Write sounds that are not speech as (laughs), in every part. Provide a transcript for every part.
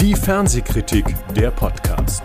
Die Fernsehkritik, der Podcast.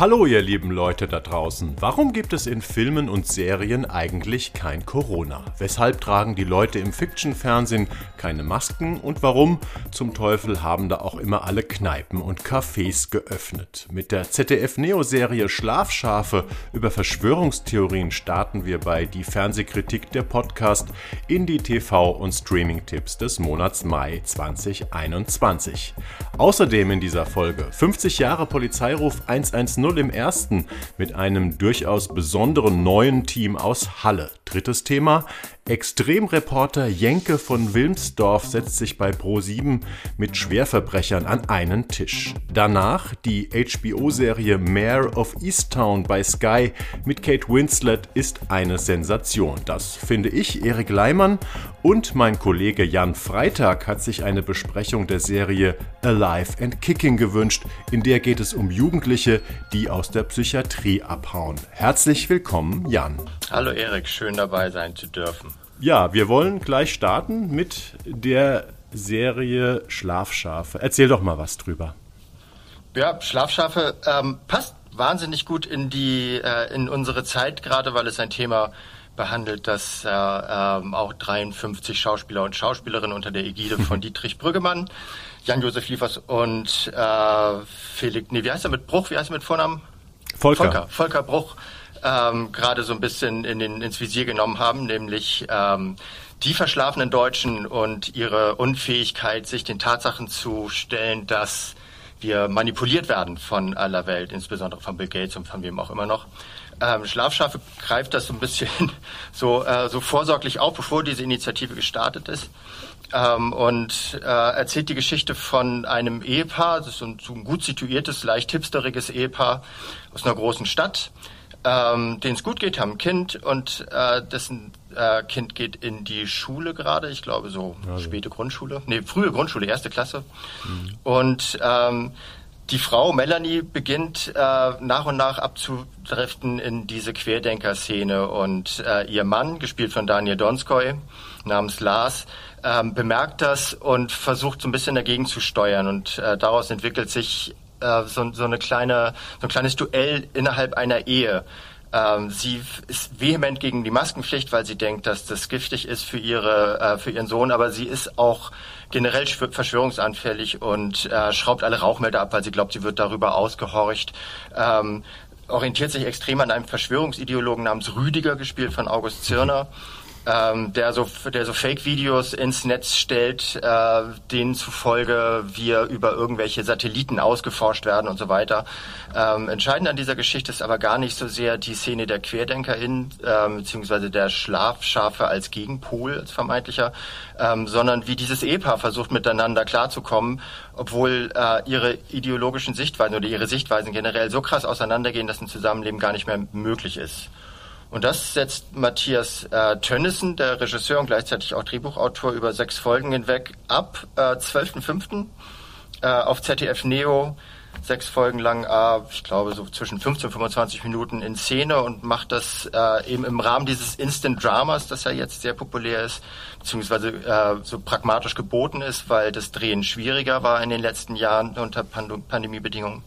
Hallo ihr lieben Leute da draußen. Warum gibt es in Filmen und Serien eigentlich kein Corona? Weshalb tragen die Leute im Fiction-Fernsehen keine Masken und warum zum Teufel haben da auch immer alle Kneipen und Cafés geöffnet? Mit der ZDF-Neo-Serie Schlafschafe über Verschwörungstheorien starten wir bei die Fernsehkritik der Podcast in die TV- und Streaming-Tipps des Monats Mai 2021. Außerdem in dieser Folge 50 Jahre Polizeiruf 110 0 im ersten mit einem durchaus besonderen neuen Team aus Halle. Drittes Thema. Extremreporter Jenke von Wilmsdorf setzt sich bei Pro7 mit Schwerverbrechern an einen Tisch. Danach die HBO-Serie Mayor of Easttown bei Sky mit Kate Winslet ist eine Sensation. Das finde ich. Erik Leimann und mein Kollege Jan Freitag hat sich eine Besprechung der Serie Alive and Kicking gewünscht. In der geht es um Jugendliche, die aus der Psychiatrie abhauen. Herzlich willkommen, Jan. Hallo Erik, schön dabei sein zu dürfen. Ja, wir wollen gleich starten mit der Serie Schlafschafe. Erzähl doch mal was drüber. Ja, Schlafschafe ähm, passt wahnsinnig gut in die äh, in unsere Zeit gerade, weil es ein Thema behandelt, das äh, ähm, auch 53 Schauspieler und Schauspielerinnen unter der Ägide von (laughs) Dietrich Brüggemann, Jan-Josef Liefers und äh, Felix, nee, wie heißt er mit Bruch, wie heißt er mit Vornamen? Volker. Volker, Volker Bruch ähm, gerade so ein bisschen in den, ins Visier genommen haben, nämlich ähm, die verschlafenen Deutschen und ihre Unfähigkeit, sich den Tatsachen zu stellen, dass wir manipuliert werden von aller Welt, insbesondere von Bill Gates und von wem auch immer noch. Ähm, Schlafschafe greift das so ein bisschen (laughs) so, äh, so vorsorglich auf, bevor diese Initiative gestartet ist. Ähm, und äh, erzählt die Geschichte von einem Ehepaar, das ist ein, so ein gut situiertes, leicht hipsteriges Ehepaar aus einer großen Stadt, ähm, denen es gut geht, haben ein Kind und äh, dessen äh, Kind geht in die Schule gerade, ich glaube so also. späte Grundschule, nee, frühe Grundschule, erste Klasse. Mhm. Und ähm, die Frau Melanie beginnt äh, nach und nach abzudriften in diese Querdenker-Szene und äh, ihr Mann, gespielt von Daniel Donskoy, namens Lars, ähm, bemerkt das und versucht so ein bisschen dagegen zu steuern und äh, daraus entwickelt sich äh, so, so, eine kleine, so ein kleines Duell innerhalb einer Ehe. Ähm, sie ist vehement gegen die Maskenpflicht, weil sie denkt, dass das giftig ist für ihre, äh, für ihren Sohn, aber sie ist auch generell verschwörungsanfällig und äh, schraubt alle Rauchmelder ab, weil sie glaubt, sie wird darüber ausgehorcht. Ähm, orientiert sich extrem an einem Verschwörungsideologen namens Rüdiger, gespielt von August Zirner ähm, der so, der so Fake-Videos ins Netz stellt, äh, denen zufolge wir über irgendwelche Satelliten ausgeforscht werden und so weiter. Ähm, entscheidend an dieser Geschichte ist aber gar nicht so sehr die Szene der QuerdenkerInnen, ähm, beziehungsweise der Schlafschafe als Gegenpol, als vermeintlicher, ähm, sondern wie dieses Ehepaar versucht miteinander klarzukommen, obwohl äh, ihre ideologischen Sichtweisen oder ihre Sichtweisen generell so krass auseinandergehen, dass ein Zusammenleben gar nicht mehr möglich ist. Und das setzt Matthias äh, Tönnissen, der Regisseur und gleichzeitig auch Drehbuchautor, über sechs Folgen hinweg ab. Äh, 12.05. Äh, auf ZDF Neo. Sechs Folgen lang, äh, ich glaube, so zwischen 15 und 25 Minuten in Szene und macht das äh, eben im Rahmen dieses Instant Dramas, das ja jetzt sehr populär ist, beziehungsweise äh, so pragmatisch geboten ist, weil das Drehen schwieriger war in den letzten Jahren unter Pand Pandemiebedingungen.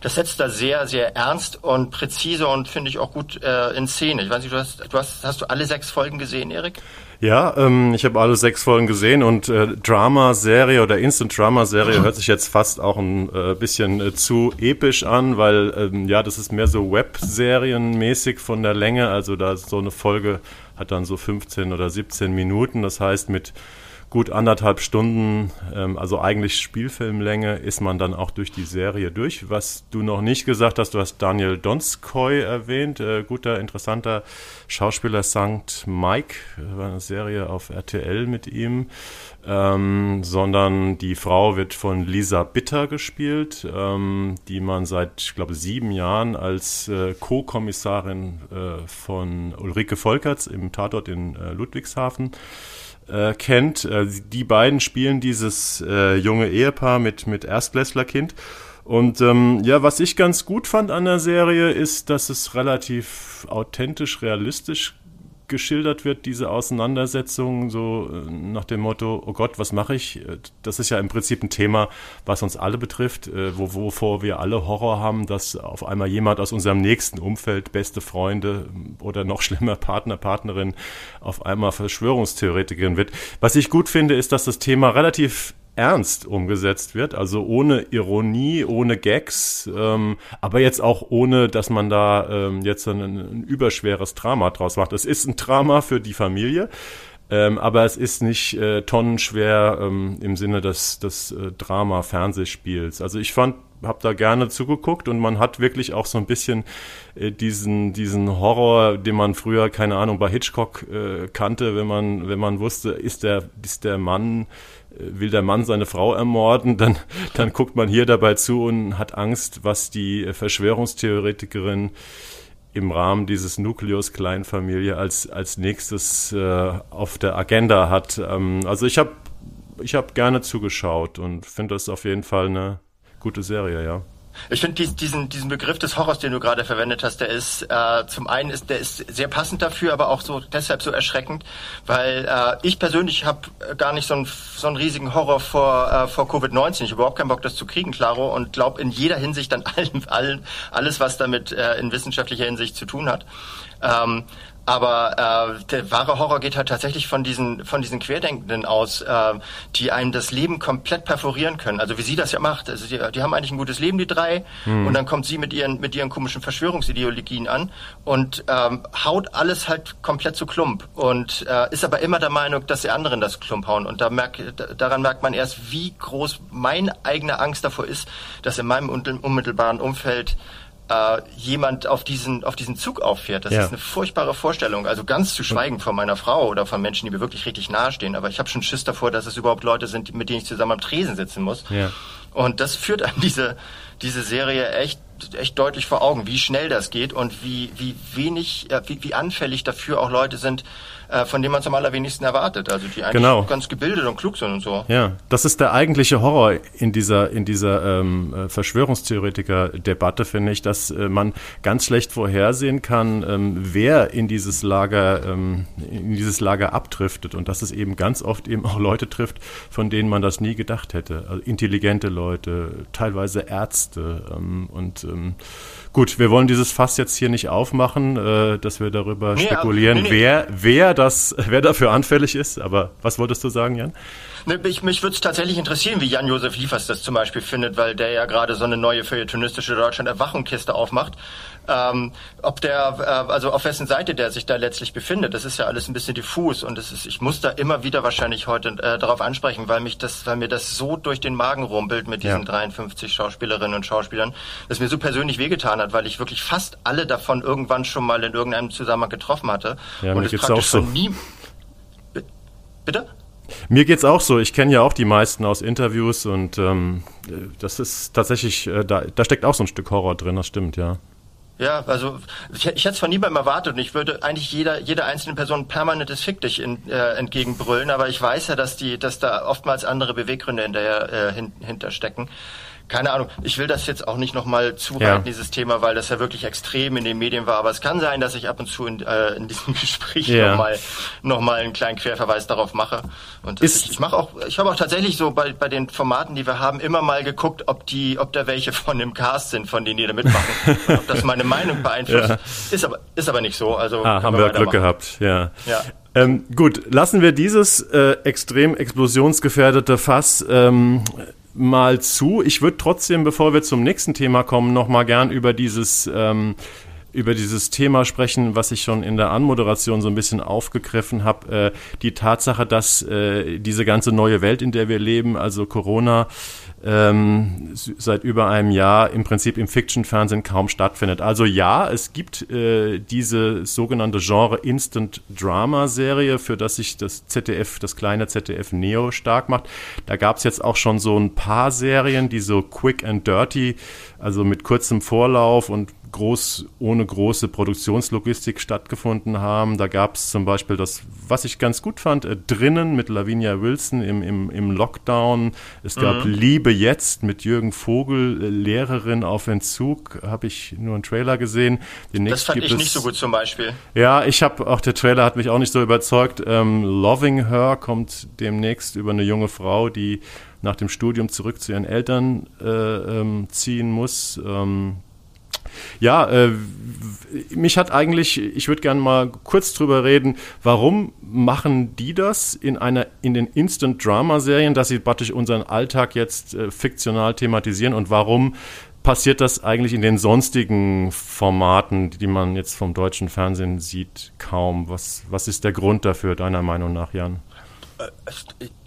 Das setzt da sehr, sehr ernst und präzise und finde ich auch gut äh, in Szene. Ich weiß nicht, du hast, du hast, hast du alle sechs Folgen gesehen, Erik? Ja, ähm, ich habe alle sechs Folgen gesehen und äh, Drama-Serie oder Instant-Drama-Serie hört sich jetzt fast auch ein äh, bisschen äh, zu episch an, weil ähm, ja, das ist mehr so Web-Serienmäßig von der Länge. Also da so eine Folge hat dann so 15 oder 17 Minuten. Das heißt, mit gut anderthalb Stunden, ähm, also eigentlich Spielfilmlänge, ist man dann auch durch die Serie durch. Was du noch nicht gesagt hast, du hast Daniel Donskoy erwähnt, äh, guter, interessanter Schauspieler St. Mike, war eine Serie auf RTL mit ihm, ähm, sondern die Frau wird von Lisa Bitter gespielt, ähm, die man seit, ich glaube, sieben Jahren als äh, Co-Kommissarin äh, von Ulrike Volkerts im Tatort in äh, Ludwigshafen äh, kennt. Äh, die beiden spielen dieses äh, junge Ehepaar mit, mit Erstklässlerkind. Und ähm, ja, was ich ganz gut fand an der Serie ist, dass es relativ authentisch, realistisch geschildert wird, diese Auseinandersetzung, so äh, nach dem Motto, oh Gott, was mache ich? Äh, das ist ja im Prinzip ein Thema, was uns alle betrifft, äh, wo, wovor wir alle Horror haben, dass auf einmal jemand aus unserem nächsten Umfeld, beste Freunde oder noch (laughs) schlimmer Partner, Partnerin, auf einmal Verschwörungstheoretikerin wird. Was ich gut finde, ist, dass das Thema relativ ernst umgesetzt wird, also ohne Ironie, ohne Gags, ähm, aber jetzt auch ohne, dass man da ähm, jetzt ein, ein, überschweres Drama draus macht. Es ist ein Drama für die Familie, ähm, aber es ist nicht äh, tonnenschwer ähm, im Sinne des, des äh, Drama-Fernsehspiels. Also ich fand, habe da gerne zugeguckt und man hat wirklich auch so ein bisschen äh, diesen diesen Horror, den man früher keine Ahnung bei Hitchcock äh, kannte, wenn man wenn man wusste, ist der ist der Mann will der Mann seine Frau ermorden, (laughs) dann, dann guckt man hier dabei zu und hat Angst, was die Verschwörungstheoretikerin im Rahmen dieses Nukleus Kleinfamilie als, als nächstes äh, auf der Agenda hat. Ähm, also ich habe ich hab gerne zugeschaut und finde das auf jeden Fall eine gute Serie, ja. Ich finde diesen, diesen Begriff des Horrors, den du gerade verwendet hast, der ist äh, zum einen ist der ist sehr passend dafür, aber auch so deshalb so erschreckend, weil äh, ich persönlich habe gar nicht so einen, so einen riesigen Horror vor, äh, vor Covid-19. Ich habe überhaupt keinen Bock, das zu kriegen, klaro, und glaube in jeder Hinsicht an (laughs) allen, allen alles, was damit äh, in wissenschaftlicher Hinsicht zu tun hat. Ähm, aber äh, der wahre Horror geht halt tatsächlich von diesen von diesen Querdenkenden aus, äh, die einem das Leben komplett perforieren können. Also wie sie das ja macht. Also die, die haben eigentlich ein gutes Leben, die drei, hm. und dann kommt sie mit ihren mit ihren komischen Verschwörungsideologien an und ähm, haut alles halt komplett zu Klump und äh, ist aber immer der Meinung, dass die anderen das Klump hauen. Und da merk, daran merkt man erst, wie groß meine eigene Angst davor ist, dass in meinem unmittelbaren Umfeld äh, jemand auf diesen, auf diesen Zug auffährt. Das ja. ist eine furchtbare Vorstellung. Also ganz zu schweigen von meiner Frau oder von Menschen, die mir wirklich richtig nahestehen. Aber ich habe schon Schiss davor, dass es überhaupt Leute sind, mit denen ich zusammen am Tresen sitzen muss. Ja. Und das führt an diese, diese Serie echt echt deutlich vor Augen, wie schnell das geht und wie, wie wenig, wie, wie anfällig dafür auch Leute sind, äh, von dem man es am allerwenigsten erwartet. Also die eigentlich genau. ganz gebildet und klug sind und so. Ja, das ist der eigentliche Horror in dieser, in dieser ähm, äh, Verschwörungstheoretiker-Debatte, finde ich, dass äh, man ganz schlecht vorhersehen kann, ähm, wer in dieses Lager, ähm, in dieses Lager abdriftet und dass es eben ganz oft eben auch Leute trifft, von denen man das nie gedacht hätte. Also intelligente Leute, teilweise Ärzte ähm, und ähm, Gut, wir wollen dieses Fass jetzt hier nicht aufmachen, äh, dass wir darüber nee, spekulieren, nee, nee. wer wer das (laughs) wer dafür anfällig ist. Aber was wolltest du sagen, Jan? Ne, ich, mich würde es tatsächlich interessieren, wie Jan-Josef Liefers das zum Beispiel findet, weil der ja gerade so eine neue feuilletonistische Deutschland-Erwachungskiste aufmacht. Ähm, ob der, äh, also auf wessen Seite der sich da letztlich befindet, das ist ja alles ein bisschen diffus und das ist, ich muss da immer wieder wahrscheinlich heute äh, darauf ansprechen, weil mich das, weil mir das so durch den Magen rumpelt mit diesen ja. 53 Schauspielerinnen und Schauspielern, dass mir so persönlich wehgetan hat, weil ich wirklich fast alle davon irgendwann schon mal in irgendeinem Zusammenhang getroffen hatte ja, und es praktisch auch so. nie. Bitte? Mir geht's auch so. Ich kenne ja auch die meisten aus Interviews und ähm, das ist tatsächlich, äh, da, da steckt auch so ein Stück Horror drin, das stimmt, ja. Ja, also ich, ich hätte es von niemandem erwartet und ich würde eigentlich jeder, jeder einzelne Person permanentes Fick dich in, äh, entgegenbrüllen, aber ich weiß ja, dass die, dass da oftmals andere Beweggründe hinterher, äh, hin, hinterstecken keine Ahnung, ich will das jetzt auch nicht nochmal zureiten, ja. dieses Thema, weil das ja wirklich extrem in den Medien war. Aber es kann sein, dass ich ab und zu in, äh, in diesem (laughs) Gespräch ja. nochmal noch mal einen kleinen Querverweis darauf mache. Und ich, ich mache auch, ich habe auch tatsächlich so bei, bei den Formaten, die wir haben, immer mal geguckt, ob die, ob da welche von dem Cast sind, von denen die da mitmachen. (laughs) ob das meine Meinung beeinflusst. Ja. Ist aber, ist aber nicht so. Also ah, haben wir Glück gehabt, ja. ja. Ähm, gut, lassen wir dieses äh, extrem explosionsgefährdete Fass ähm, mal zu. Ich würde trotzdem, bevor wir zum nächsten Thema kommen, noch mal gern über dieses ähm, über dieses Thema sprechen, was ich schon in der Anmoderation so ein bisschen aufgegriffen habe. Äh, die Tatsache, dass äh, diese ganze neue Welt, in der wir leben, also Corona, ähm, seit über einem Jahr im Prinzip im Fiction-Fernsehen kaum stattfindet. Also ja, es gibt äh, diese sogenannte Genre Instant Drama Serie, für das sich das ZDF, das kleine ZDF Neo stark macht. Da gab es jetzt auch schon so ein paar Serien, die so quick and dirty, also mit kurzem Vorlauf und groß, ohne große Produktionslogistik stattgefunden haben. Da gab es zum Beispiel das, was ich ganz gut fand, äh, drinnen mit Lavinia Wilson im, im, im Lockdown. Es gab mhm. Liebe jetzt mit Jürgen Vogel, äh, Lehrerin auf Entzug, habe ich nur einen Trailer gesehen. Demnächst das fand ich es, nicht so gut zum Beispiel. Ja, ich habe auch der Trailer hat mich auch nicht so überzeugt. Ähm, Loving Her kommt demnächst über eine junge Frau, die nach dem Studium zurück zu ihren Eltern äh, ähm, ziehen muss. Ähm, ja, äh, mich hat eigentlich, ich würde gerne mal kurz drüber reden, warum machen die das in einer in den Instant Drama Serien, dass sie praktisch unseren Alltag jetzt äh, fiktional thematisieren und warum passiert das eigentlich in den sonstigen Formaten, die man jetzt vom deutschen Fernsehen sieht, kaum? Was, was ist der Grund dafür, deiner Meinung nach, Jan?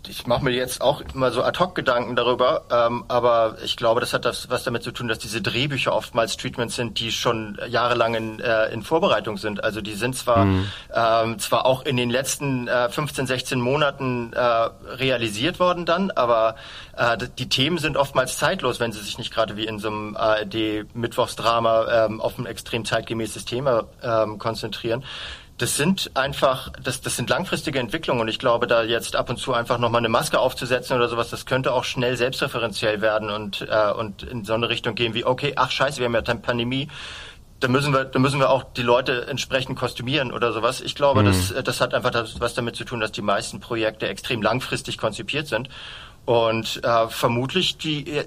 Äh, ich mache mir jetzt auch immer so ad hoc Gedanken darüber, ähm, aber ich glaube, das hat das, was damit zu tun, dass diese Drehbücher oftmals Treatments sind, die schon jahrelang in, äh, in Vorbereitung sind. Also die sind zwar mhm. ähm, zwar auch in den letzten äh, 15, 16 Monaten äh, realisiert worden dann, aber äh, die Themen sind oftmals zeitlos, wenn sie sich nicht gerade wie in so einem ARD-Mittwochsdrama ähm, auf ein extrem zeitgemäßes Thema ähm, konzentrieren das sind einfach, das, das sind langfristige Entwicklungen und ich glaube, da jetzt ab und zu einfach nochmal eine Maske aufzusetzen oder sowas, das könnte auch schnell selbstreferenziell werden und, äh, und in so eine Richtung gehen wie, okay, ach scheiße, wir haben ja eine Pandemie, da müssen wir, da müssen wir auch die Leute entsprechend kostümieren oder sowas. Ich glaube, mhm. das, das hat einfach das, was damit zu tun, dass die meisten Projekte extrem langfristig konzipiert sind und äh, vermutlich die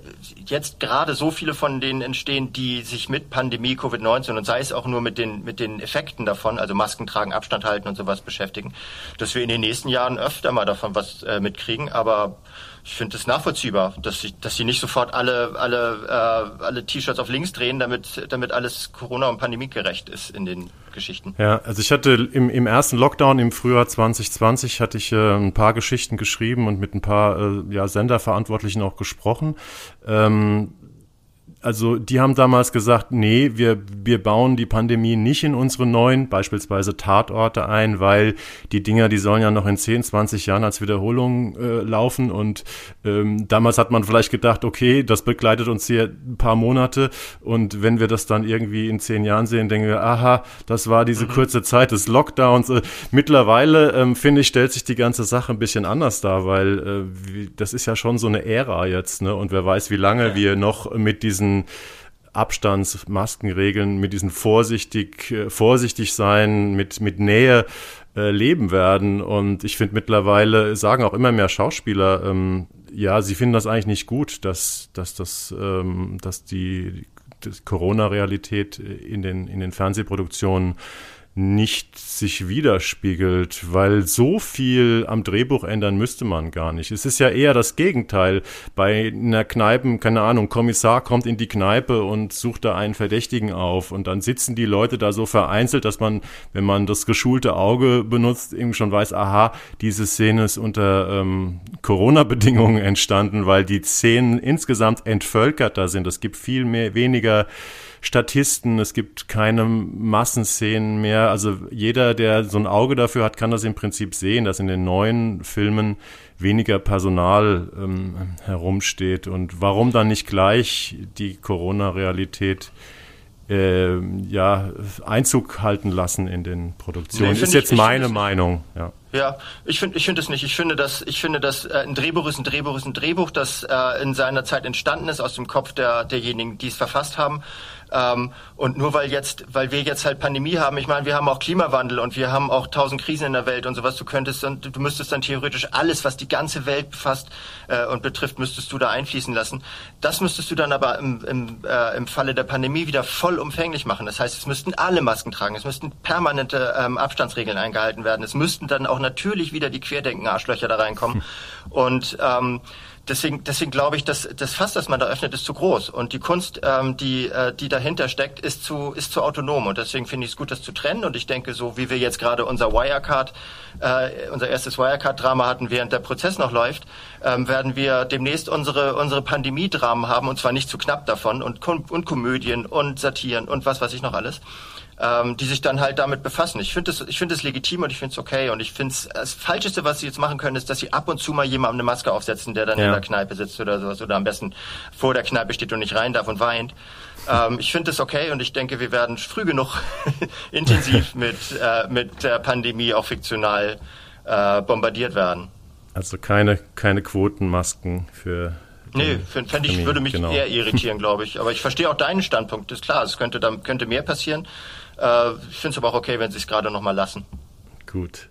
jetzt gerade so viele von denen entstehen, die sich mit Pandemie Covid-19 und sei es auch nur mit den mit den Effekten davon, also Masken tragen, Abstand halten und sowas beschäftigen, dass wir in den nächsten Jahren öfter mal davon was äh, mitkriegen. Aber ich finde es nachvollziehbar, dass sie, dass sie nicht sofort alle, alle, äh, alle T-Shirts auf links drehen, damit, damit alles Corona- und pandemiegerecht ist in den Geschichten. Ja, also ich hatte im, im ersten Lockdown im Frühjahr 2020 hatte ich äh, ein paar Geschichten geschrieben und mit ein paar äh, ja, Senderverantwortlichen auch gesprochen. Ähm, also die haben damals gesagt, nee, wir, wir bauen die Pandemie nicht in unsere neuen, beispielsweise Tatorte ein, weil die Dinger, die sollen ja noch in 10, 20 Jahren als Wiederholung äh, laufen. Und ähm, damals hat man vielleicht gedacht, okay, das begleitet uns hier ein paar Monate. Und wenn wir das dann irgendwie in zehn Jahren sehen, denken wir, aha, das war diese mhm. kurze Zeit des Lockdowns. Äh, mittlerweile, ähm, finde ich, stellt sich die ganze Sache ein bisschen anders dar, weil äh, das ist ja schon so eine Ära jetzt. Ne? Und wer weiß, wie lange ja. wir noch mit diesen diesen Abstandsmaskenregeln, mit diesen vorsichtig, äh, vorsichtig sein, mit, mit Nähe äh, leben werden. Und ich finde mittlerweile sagen auch immer mehr Schauspieler, ähm, ja, sie finden das eigentlich nicht gut, dass, dass das, ähm, dass die, die Corona-Realität in den, in den Fernsehproduktionen nicht sich widerspiegelt, weil so viel am Drehbuch ändern müsste man gar nicht. Es ist ja eher das Gegenteil. Bei einer Kneipe, keine Ahnung, Kommissar kommt in die Kneipe und sucht da einen Verdächtigen auf und dann sitzen die Leute da so vereinzelt, dass man, wenn man das geschulte Auge benutzt, eben schon weiß, aha, diese Szene ist unter ähm, Corona-Bedingungen entstanden, weil die Szenen insgesamt entvölkerter sind. Es gibt viel mehr, weniger Statisten, es gibt keine Massenszenen mehr. Also jeder, der so ein Auge dafür hat, kann das im Prinzip sehen, dass in den neuen Filmen weniger Personal ähm, herumsteht. Und warum dann nicht gleich die Corona-Realität äh, ja, Einzug halten lassen in den Produktionen? Nee, ist jetzt ich, meine ich, Meinung. Ja. Ja, ich finde ich finde es nicht. Ich finde, dass ich finde, dass äh, ein Drehbuch ist ein Drehbuch ist ein Drehbuch, das äh, in seiner Zeit entstanden ist aus dem Kopf der derjenigen, die es verfasst haben. Ähm, und nur weil jetzt, weil wir jetzt halt Pandemie haben, ich meine, wir haben auch Klimawandel und wir haben auch tausend Krisen in der Welt und sowas. Du könntest dann, du müsstest dann theoretisch alles, was die ganze Welt befasst äh, und betrifft, müsstest du da einfließen lassen. Das müsstest du dann aber im, im, äh, im Falle der Pandemie wieder vollumfänglich machen. Das heißt, es müssten alle Masken tragen, es müssten permanente ähm, Abstandsregeln eingehalten werden, es müssten dann auch natürlich wieder die Querdenken-Arschlöcher da reinkommen. Hm. Und ähm, deswegen, deswegen glaube ich, dass das Fass, das man da öffnet, ist zu groß. Und die Kunst, ähm, die, äh, die dahinter steckt, ist zu, ist zu autonom. Und deswegen finde ich es gut, das zu trennen. Und ich denke, so wie wir jetzt gerade unser Wirecard, äh, unser erstes Wirecard-Drama hatten, während der Prozess noch läuft, ähm, werden wir demnächst unsere, unsere Pandemie-Dramen haben. Und zwar nicht zu knapp davon. Und, und Komödien und Satiren und was weiß ich noch alles. ähm, die sich dann halt damit befassen. Ich finde es es legitim und ich finde es okay und ich finde es das Falscheste, was sie jetzt machen können, ist, dass sie ab und zu mal jemandem eine Maske aufsetzen, der dann ja. in der Kneipe sitzt oder sowas oder am besten vor der Kneipe steht und nicht rein darf und weint. Ähm, ich finde es okay und ich denke, wir werden früh genug (laughs) intensiv (laughs) mit äh, mit der Pandemie auch fiktional äh, bombardiert werden. Also keine keine Quotenmasken für Nee, fände ich, würde mich genau. eher irritieren, glaube ich. Aber ich verstehe auch deinen Standpunkt, ist klar, es könnte, da könnte mehr passieren. Äh, ich finde es aber auch okay, wenn sie es gerade nochmal lassen. Gut.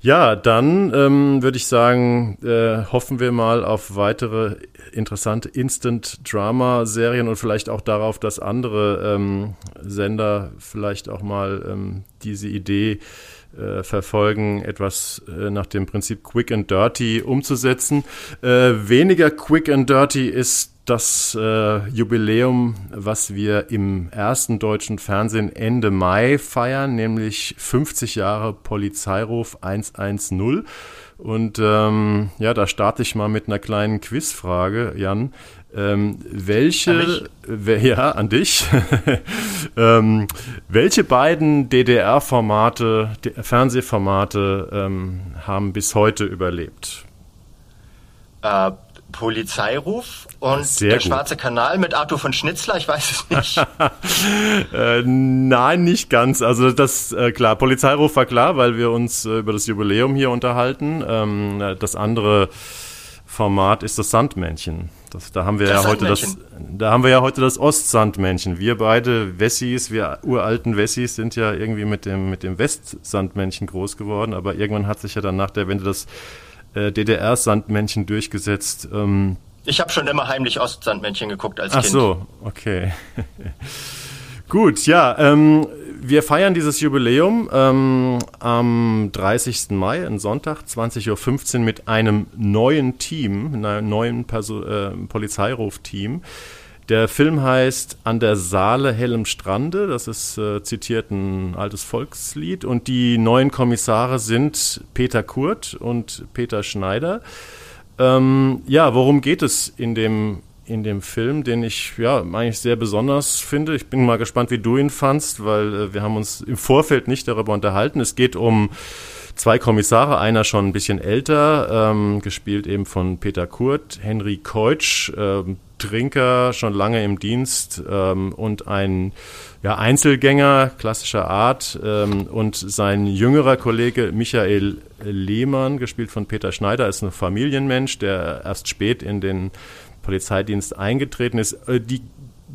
Ja, dann ähm, würde ich sagen, äh, hoffen wir mal auf weitere interessante Instant-Drama-Serien und vielleicht auch darauf, dass andere ähm, Sender vielleicht auch mal ähm, diese Idee äh, verfolgen, etwas äh, nach dem Prinzip Quick and Dirty umzusetzen. Äh, weniger Quick and Dirty ist das äh, Jubiläum, was wir im ersten deutschen Fernsehen Ende Mai feiern, nämlich 50 Jahre Polizeiruf 110. Und ähm, ja, da starte ich mal mit einer kleinen Quizfrage, Jan. Ähm, welche, an ja, an dich. (laughs) ähm, welche beiden DDR-Formate, Fernsehformate ähm, haben bis heute überlebt? Äh, Polizeiruf und Sehr der gut. Schwarze Kanal mit Arthur von Schnitzler, ich weiß es nicht. (laughs) äh, nein, nicht ganz. Also das, äh, klar, Polizeiruf war klar, weil wir uns äh, über das Jubiläum hier unterhalten. Ähm, das andere Format ist das Sandmännchen. Das, da haben wir das ja heute das, da haben wir ja heute das Ostsandmännchen. Wir beide Wessis, wir uralten Wessis sind ja irgendwie mit dem, mit dem Westsandmännchen groß geworden, aber irgendwann hat sich ja dann nach der Wende das äh, DDR-Sandmännchen durchgesetzt. Ähm, ich habe schon immer heimlich Ostsandmännchen geguckt als Ach Kind. Ach so, okay. (laughs) Gut, ja, ähm, wir feiern dieses Jubiläum ähm, am 30. Mai, ein Sonntag, 20.15 Uhr mit einem neuen Team, einem neuen Perso äh, Polizeiruf-Team. Der Film heißt An der Saale hellem Strande. Das ist äh, zitiert ein altes Volkslied. Und die neuen Kommissare sind Peter Kurt und Peter Schneider. Ähm, ja, worum geht es in dem, in dem Film, den ich ja eigentlich sehr besonders finde? Ich bin mal gespannt, wie du ihn fandst, weil äh, wir haben uns im Vorfeld nicht darüber unterhalten. Es geht um zwei Kommissare, einer schon ein bisschen älter, ähm, gespielt eben von Peter Kurt, Henry Keutsch, ähm, Trinker, schon lange im Dienst ähm, und ein ja, Einzelgänger klassischer Art ähm, und sein jüngerer Kollege Michael Lehmann, gespielt von Peter Schneider, ist ein Familienmensch, der erst spät in den Polizeidienst eingetreten ist. Äh, die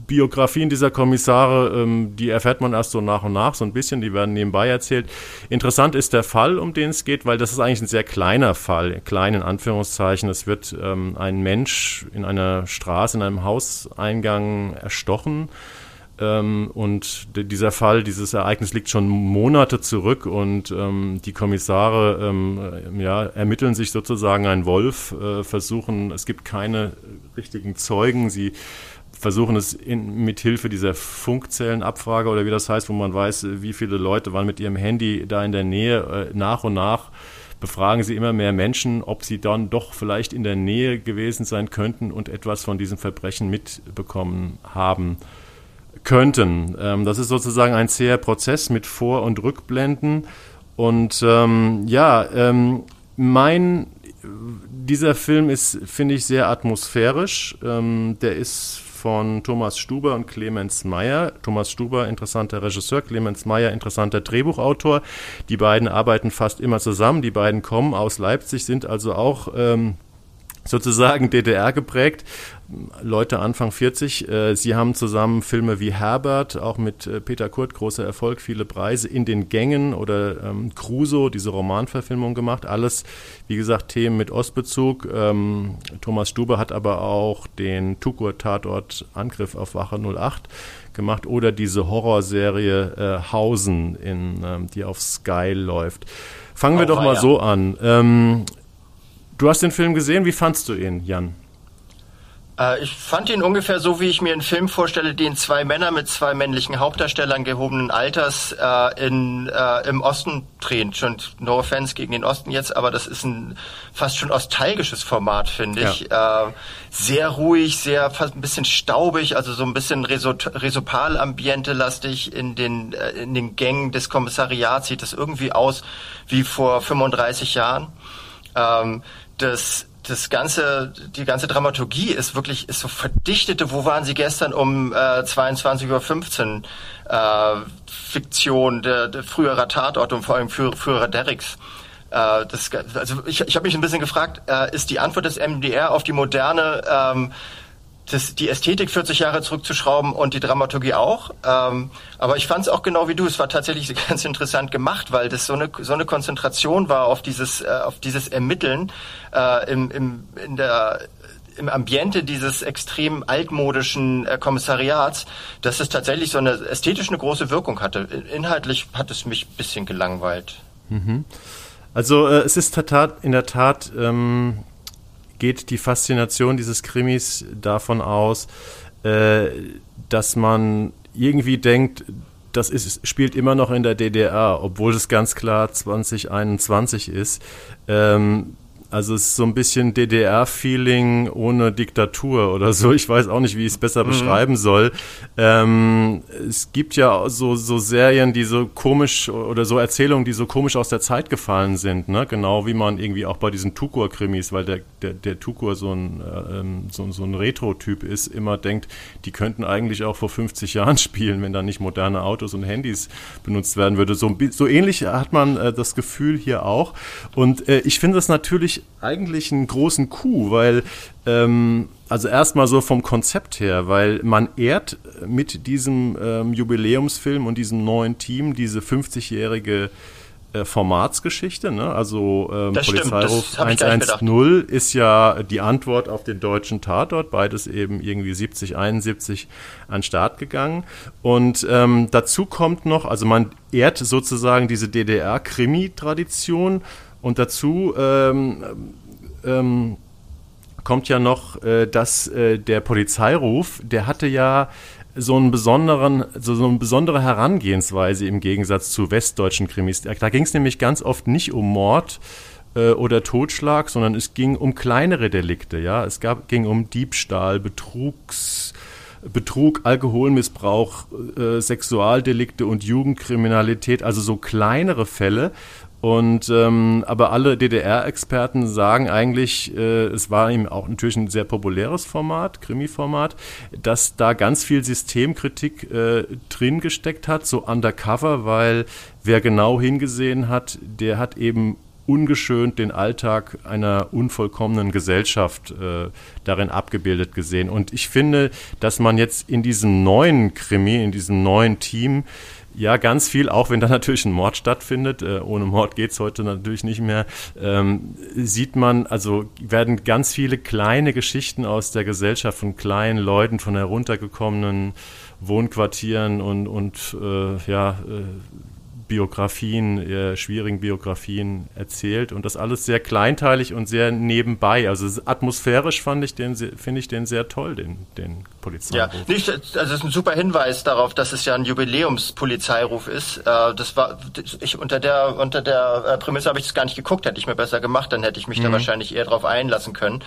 Biografien dieser Kommissare, ähm, die erfährt man erst so nach und nach, so ein bisschen, die werden nebenbei erzählt. Interessant ist der Fall, um den es geht, weil das ist eigentlich ein sehr kleiner Fall, klein in Anführungszeichen. Es wird ähm, ein Mensch in einer Straße, in einem Hauseingang erstochen. Ähm, und dieser Fall, dieses Ereignis liegt schon Monate zurück und ähm, die Kommissare ähm, ja, ermitteln sich sozusagen ein Wolf, äh, versuchen, es gibt keine richtigen Zeugen, sie versuchen es in, mit Hilfe dieser Funkzellenabfrage oder wie das heißt, wo man weiß, wie viele Leute waren mit ihrem Handy da in der Nähe, äh, nach und nach befragen sie immer mehr Menschen, ob sie dann doch vielleicht in der Nähe gewesen sein könnten und etwas von diesem Verbrechen mitbekommen haben könnten. Ähm, das ist sozusagen ein zäher Prozess mit Vor- und Rückblenden. Und ähm, ja, ähm, mein dieser Film ist, finde ich, sehr atmosphärisch. Ähm, der ist von Thomas Stuber und Clemens Meyer. Thomas Stuber, interessanter Regisseur, Clemens Meyer, interessanter Drehbuchautor. Die beiden arbeiten fast immer zusammen. Die beiden kommen aus Leipzig, sind also auch ähm, sozusagen DDR geprägt. Leute Anfang 40. Äh, sie haben zusammen Filme wie Herbert, auch mit äh, Peter Kurt, großer Erfolg, viele Preise in den Gängen oder ähm, Crusoe, diese Romanverfilmung gemacht. Alles, wie gesagt, Themen mit Ostbezug. Ähm, Thomas Stube hat aber auch den Tukur-Tatort Angriff auf Wache 08 gemacht oder diese Horrorserie äh, Hausen, in, ähm, die auf Sky läuft. Fangen wir doch mal ja. so an. Ähm, Du hast den Film gesehen, wie fandst du ihn, Jan? Äh, ich fand ihn ungefähr so, wie ich mir einen Film vorstelle, den zwei Männer mit zwei männlichen Hauptdarstellern gehobenen Alters äh, in, äh, im Osten drehen. Schon no offense gegen den Osten jetzt, aber das ist ein fast schon nostalgisches Format, finde ich. Ja. Äh, sehr ruhig, sehr fast ein bisschen staubig, also so ein bisschen Resopal-Ambiente-lastig in den, äh, in den Gängen des Kommissariats sieht das irgendwie aus wie vor 35 Jahren. Ähm, das das ganze, die ganze Dramaturgie ist wirklich, ist so verdichtete, wo waren Sie gestern um äh, 22.15 Uhr, äh, Fiktion, der, der früherer Tatort und vor allem frü früherer Derricks. Äh, das, also ich, ich habe mich ein bisschen gefragt, äh, ist die Antwort des MDR auf die moderne ähm, das, die Ästhetik 40 Jahre zurückzuschrauben und die Dramaturgie auch. Ähm, aber ich fand es auch genau wie du. Es war tatsächlich (laughs) ganz interessant gemacht, weil das so eine so eine Konzentration war auf dieses äh, auf dieses Ermitteln äh, im, im in der im Ambiente dieses extrem altmodischen äh, Kommissariats, dass es tatsächlich so eine ästhetisch eine große Wirkung hatte. Inhaltlich hat es mich bisschen gelangweilt. Mhm. Also äh, es ist in der Tat ähm, geht die Faszination dieses Krimis davon aus, äh, dass man irgendwie denkt, das ist, spielt immer noch in der DDR, obwohl es ganz klar 2021 ist. Ähm, also es ist so ein bisschen DDR-Feeling ohne Diktatur oder so. Ich weiß auch nicht, wie ich es besser mhm. beschreiben soll. Ähm, es gibt ja so, so Serien, die so komisch oder so Erzählungen, die so komisch aus der Zeit gefallen sind. Ne? Genau wie man irgendwie auch bei diesen Tukur-Krimis, weil der, der, der Tukur so ein, äh, ähm, so, so ein Retro-Typ ist, immer denkt, die könnten eigentlich auch vor 50 Jahren (laughs) spielen, wenn da nicht moderne Autos und Handys benutzt werden würde. So, so ähnlich hat man äh, das Gefühl hier auch. Und äh, ich finde das natürlich ich eigentlich einen großen Coup, weil, ähm, also erstmal so vom Konzept her, weil man ehrt mit diesem ähm, Jubiläumsfilm und diesem neuen Team diese 50-jährige äh, Formatsgeschichte. Ne? Also ähm, Polizeiruf 110 ist ja die Antwort auf den deutschen Tatort, beides eben irgendwie 70, 71 an Start gegangen. Und ähm, dazu kommt noch, also man ehrt sozusagen diese DDR-Krimi-Tradition und dazu ähm, ähm, kommt ja noch, äh, dass äh, der Polizeiruf, der hatte ja so einen besonderen, so, so eine besondere Herangehensweise im Gegensatz zu westdeutschen Krimis. Da ging es nämlich ganz oft nicht um Mord äh, oder Totschlag, sondern es ging um kleinere Delikte. Ja, es gab, ging um Diebstahl, Betrugs Betrug, Alkoholmissbrauch, äh, Sexualdelikte und Jugendkriminalität, also so kleinere Fälle. Und ähm, aber alle DDR-Experten sagen eigentlich, äh, es war ihm auch natürlich ein sehr populäres Format, Krimi-Format, dass da ganz viel Systemkritik äh, drin gesteckt hat, so undercover, weil wer genau hingesehen hat, der hat eben ungeschönt den Alltag einer unvollkommenen Gesellschaft äh, darin abgebildet gesehen. Und ich finde, dass man jetzt in diesem neuen Krimi, in diesem neuen Team ja, ganz viel, auch wenn da (laughs) natürlich ein Mord stattfindet, äh, ohne Mord geht's heute natürlich nicht mehr, ähm, sieht man, also werden ganz viele kleine Geschichten aus der Gesellschaft von kleinen Leuten, von heruntergekommenen Wohnquartieren und, und äh, ja, äh, Biografien, äh, schwierigen Biografien erzählt und das alles sehr kleinteilig und sehr nebenbei. Also atmosphärisch fand ich den, finde ich den sehr toll, den, den Polizeiruf. Ja, nicht, also es ist ein super Hinweis darauf, dass es ja ein Jubiläumspolizeiruf ist. Äh, das war, ich unter der unter der äh, Prämisse habe ich es gar nicht geguckt, hätte ich mir besser gemacht, dann hätte ich mich mhm. da wahrscheinlich eher drauf einlassen können.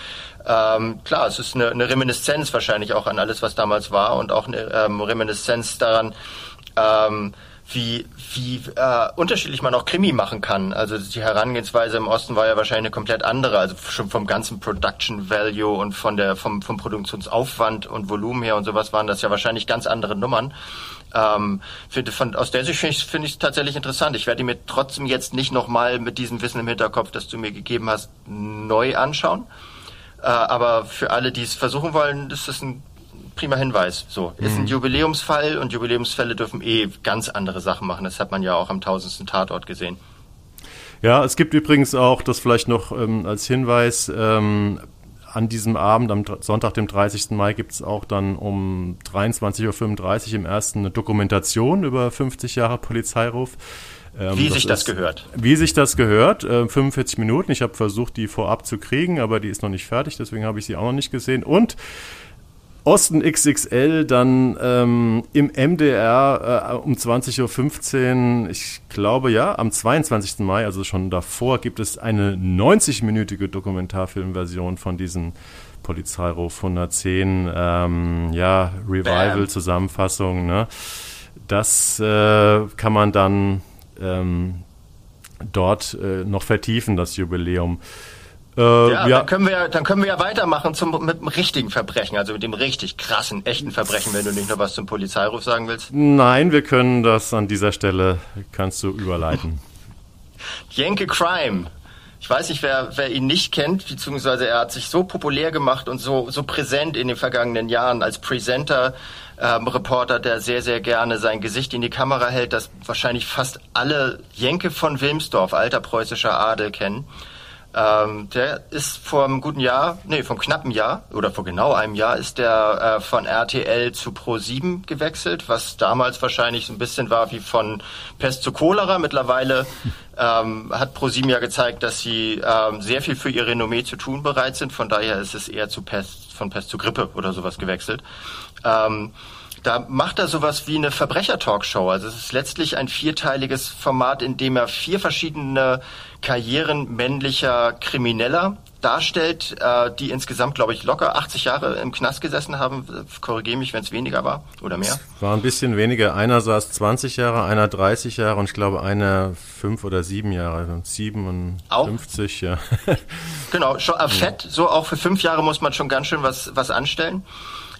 Ähm, klar, es ist eine, eine Reminiszenz wahrscheinlich auch an alles, was damals war und auch eine ähm, Reminiszenz daran. Ähm, wie, wie äh, unterschiedlich man auch Krimi machen kann. Also die Herangehensweise im Osten war ja wahrscheinlich eine komplett andere, also schon vom ganzen Production Value und von der vom, vom Produktionsaufwand und Volumen her und sowas waren das ja wahrscheinlich ganz andere Nummern. Ähm, finde, von, aus der Sicht finde ich es find tatsächlich interessant. Ich werde mir trotzdem jetzt nicht nochmal mit diesem Wissen im Hinterkopf, das du mir gegeben hast, neu anschauen. Äh, aber für alle, die es versuchen wollen, ist es ein prima Hinweis. So, ist ein mhm. Jubiläumsfall und Jubiläumsfälle dürfen eh ganz andere Sachen machen. Das hat man ja auch am tausendsten Tatort gesehen. Ja, es gibt übrigens auch, das vielleicht noch ähm, als Hinweis, ähm, an diesem Abend, am Sonntag, dem 30. Mai, gibt es auch dann um 23.35 Uhr im ersten eine Dokumentation über 50 Jahre Polizeiruf. Ähm, wie sich das, das gehört. Wie sich das gehört. Äh, 45 Minuten. Ich habe versucht, die vorab zu kriegen, aber die ist noch nicht fertig, deswegen habe ich sie auch noch nicht gesehen. Und Osten XXL dann ähm, im MDR äh, um 20.15 Uhr, ich glaube ja, am 22. Mai, also schon davor, gibt es eine 90-minütige Dokumentarfilmversion von diesem Polizeiruf 110, ähm, ja, Revival-Zusammenfassung. Ne? Das äh, kann man dann ähm, dort äh, noch vertiefen, das Jubiläum. Äh, ja, ja, Dann, können wir ja, dann können wir ja weitermachen zum, mit dem richtigen Verbrechen, also mit dem richtig krassen, echten Verbrechen, wenn du nicht noch was zum Polizeiruf sagen willst. Nein, wir können das an dieser Stelle, kannst du überleiten. (laughs) Jenke Crime. Ich weiß nicht, wer, wer ihn nicht kennt, beziehungsweise er hat sich so populär gemacht und so, so präsent in den vergangenen Jahren als Presenter, ähm, Reporter, der sehr, sehr gerne sein Gesicht in die Kamera hält, dass wahrscheinlich fast alle Jenke von Wilmsdorf, alter preußischer Adel, kennen. Ähm, der ist vor einem guten Jahr, nee, vom knappen Jahr oder vor genau einem Jahr ist der äh, von RTL zu Pro7 gewechselt, was damals wahrscheinlich so ein bisschen war wie von Pest zu Cholera. Mittlerweile ähm, hat Pro7 ja gezeigt, dass sie ähm, sehr viel für ihr Renommee zu tun bereit sind. Von daher ist es eher zu Pest, von Pest zu Grippe oder sowas gewechselt. Ähm, da macht er sowas wie eine Verbrecher-Talkshow. Also es ist letztlich ein vierteiliges Format, in dem er vier verschiedene Karrieren männlicher Krimineller darstellt, äh, die insgesamt, glaube ich, locker 80 Jahre im Knast gesessen haben. Korrigiere mich, wenn es weniger war oder mehr. Es war ein bisschen weniger. Einer saß 20 Jahre, einer 30 Jahre und ich glaube einer fünf oder sieben Jahre. 57, ja. (laughs) genau, schon äh, fett. So auch für fünf Jahre muss man schon ganz schön was, was anstellen.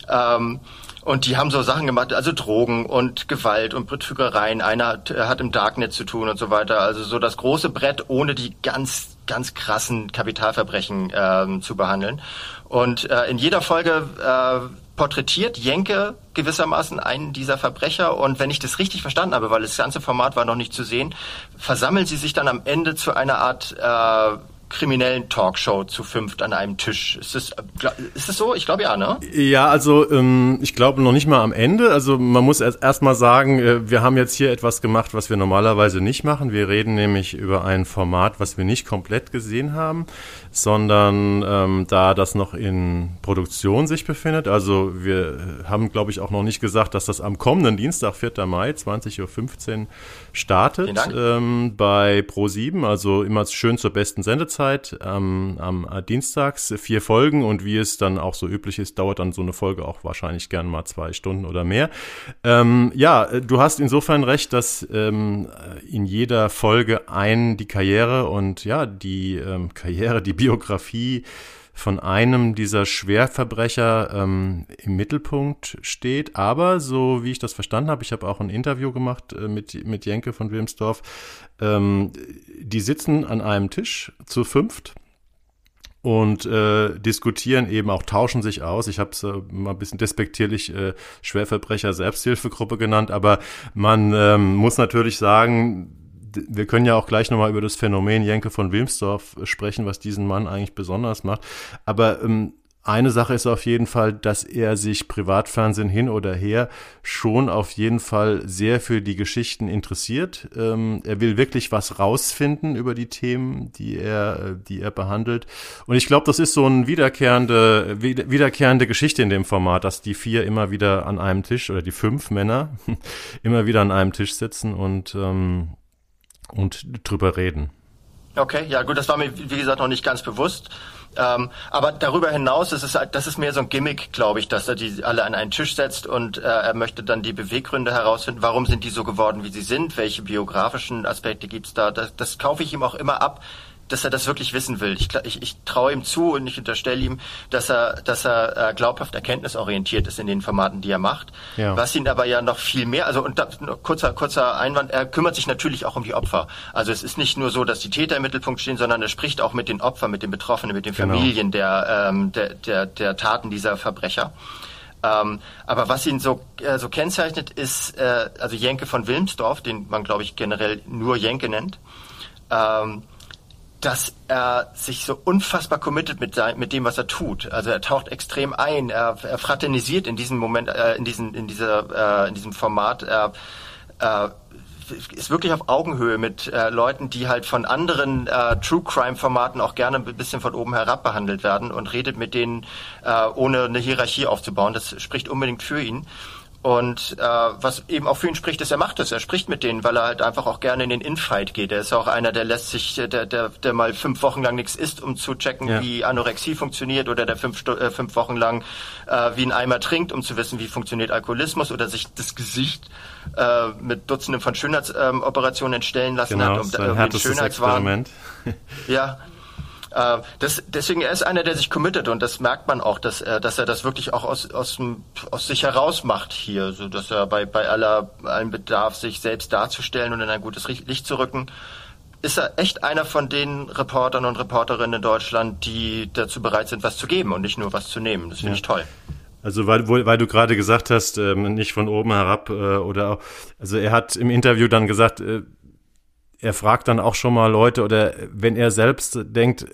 Ähm, und die haben so Sachen gemacht, also Drogen und Gewalt und Betrügereien. Einer hat, hat im Darknet zu tun und so weiter. Also so das große Brett, ohne die ganz, ganz krassen Kapitalverbrechen ähm, zu behandeln. Und äh, in jeder Folge äh, porträtiert Jenke gewissermaßen einen dieser Verbrecher und wenn ich das richtig verstanden habe, weil das ganze Format war noch nicht zu sehen, versammeln sie sich dann am Ende zu einer Art äh, kriminellen Talkshow zu fünft an einem Tisch. Ist das, ist das so? Ich glaube ja, ne? Ja, also ähm, ich glaube noch nicht mal am Ende. Also man muss erst, mal sagen, äh, wir haben jetzt hier etwas gemacht, was wir normalerweise nicht machen. Wir reden nämlich über ein Format, was wir nicht komplett gesehen haben, sondern ähm, da das noch in Produktion sich befindet. Also wir haben, glaube ich, auch noch nicht gesagt, dass das am kommenden Dienstag, 4. Mai, 20.15 Uhr startet ähm, bei Pro7. Also immer schön zur besten Sendezeit. Ähm, am äh, Dienstags, vier Folgen und wie es dann auch so üblich ist, dauert dann so eine Folge auch wahrscheinlich gern mal zwei Stunden oder mehr. Ähm, ja, äh, du hast insofern recht, dass ähm, in jeder Folge ein die Karriere und ja, die ähm, Karriere, die Biografie von einem dieser Schwerverbrecher ähm, im Mittelpunkt steht. Aber so wie ich das verstanden habe, ich habe auch ein Interview gemacht äh, mit, mit Jenke von Wilmsdorf, ähm, die sitzen an einem Tisch zu fünft und äh, diskutieren eben auch, tauschen sich aus. Ich habe es äh, mal ein bisschen despektierlich äh, Schwerverbrecher Selbsthilfegruppe genannt, aber man ähm, muss natürlich sagen, wir können ja auch gleich nochmal über das Phänomen Jenke von Wilmsdorf sprechen, was diesen Mann eigentlich besonders macht. Aber ähm, eine Sache ist auf jeden Fall, dass er sich Privatfernsehen hin oder her schon auf jeden Fall sehr für die Geschichten interessiert. Ähm, er will wirklich was rausfinden über die Themen, die er, die er behandelt. Und ich glaube, das ist so eine wiederkehrende, wiederkehrende Geschichte in dem Format, dass die vier immer wieder an einem Tisch oder die fünf Männer (laughs) immer wieder an einem Tisch sitzen und ähm, und drüber reden. Okay, ja gut, das war mir wie gesagt noch nicht ganz bewusst. Ähm, aber darüber hinaus ist es halt, das ist mehr so ein Gimmick, glaube ich, dass er die alle an einen Tisch setzt und äh, er möchte dann die Beweggründe herausfinden, warum sind die so geworden, wie sie sind, welche biografischen Aspekte gibt's da. Das, das kaufe ich ihm auch immer ab, dass er das wirklich wissen will. Ich, ich, ich traue ihm zu und ich unterstelle ihm, dass er, dass er äh, glaubhaft erkenntnisorientiert ist in den Formaten, die er macht. Ja. Was ihn aber ja noch viel mehr, also und da, kurzer, kurzer Einwand, er kümmert sich natürlich auch um die Opfer. Also es ist nicht nur so, dass die Täter im Mittelpunkt stehen, sondern er spricht auch mit den Opfern, mit den Betroffenen, mit den genau. Familien der, ähm, der, der, der Taten dieser Verbrecher. Ähm, aber was ihn so, äh, so kennzeichnet, ist äh, also Jenke von Wilmsdorf, den man, glaube ich, generell nur Jenke nennt. Ähm, dass er sich so unfassbar committet mit, sein, mit dem, was er tut. Also er taucht extrem ein, er, er fraternisiert in diesem Moment, äh, in, diesem, in, dieser, äh, in diesem Format, er, äh, ist wirklich auf Augenhöhe mit äh, Leuten, die halt von anderen äh, True Crime Formaten auch gerne ein bisschen von oben herab behandelt werden und redet mit denen äh, ohne eine Hierarchie aufzubauen. Das spricht unbedingt für ihn. Und äh, was eben auch für ihn spricht, ist, er macht es. Er spricht mit denen, weil er halt einfach auch gerne in den Infight geht. Er ist auch einer, der lässt sich, der, der, der mal fünf Wochen lang nichts isst, um zu checken, ja. wie Anorexie funktioniert, oder der fünf, äh, fünf Wochen lang äh, wie ein Eimer trinkt, um zu wissen, wie funktioniert Alkoholismus, oder sich das Gesicht äh, mit Dutzenden von Schönheitsoperationen ähm, entstellen lassen genau, hat, um ein den Schönheitswahn. ja, äh, das, deswegen er ist einer, der sich committet und das merkt man auch, dass er, dass er das wirklich auch aus, aus, aus sich heraus macht hier, so dass er bei, bei aller, allem Bedarf, sich selbst darzustellen und in ein gutes Licht zu rücken, ist er echt einer von den Reportern und Reporterinnen in Deutschland, die dazu bereit sind, was zu geben und nicht nur was zu nehmen. Das finde ja. ich toll. Also weil, weil du gerade gesagt hast, ähm, nicht von oben herab äh, oder auch, also er hat im Interview dann gesagt, äh, er fragt dann auch schon mal Leute oder wenn er selbst denkt,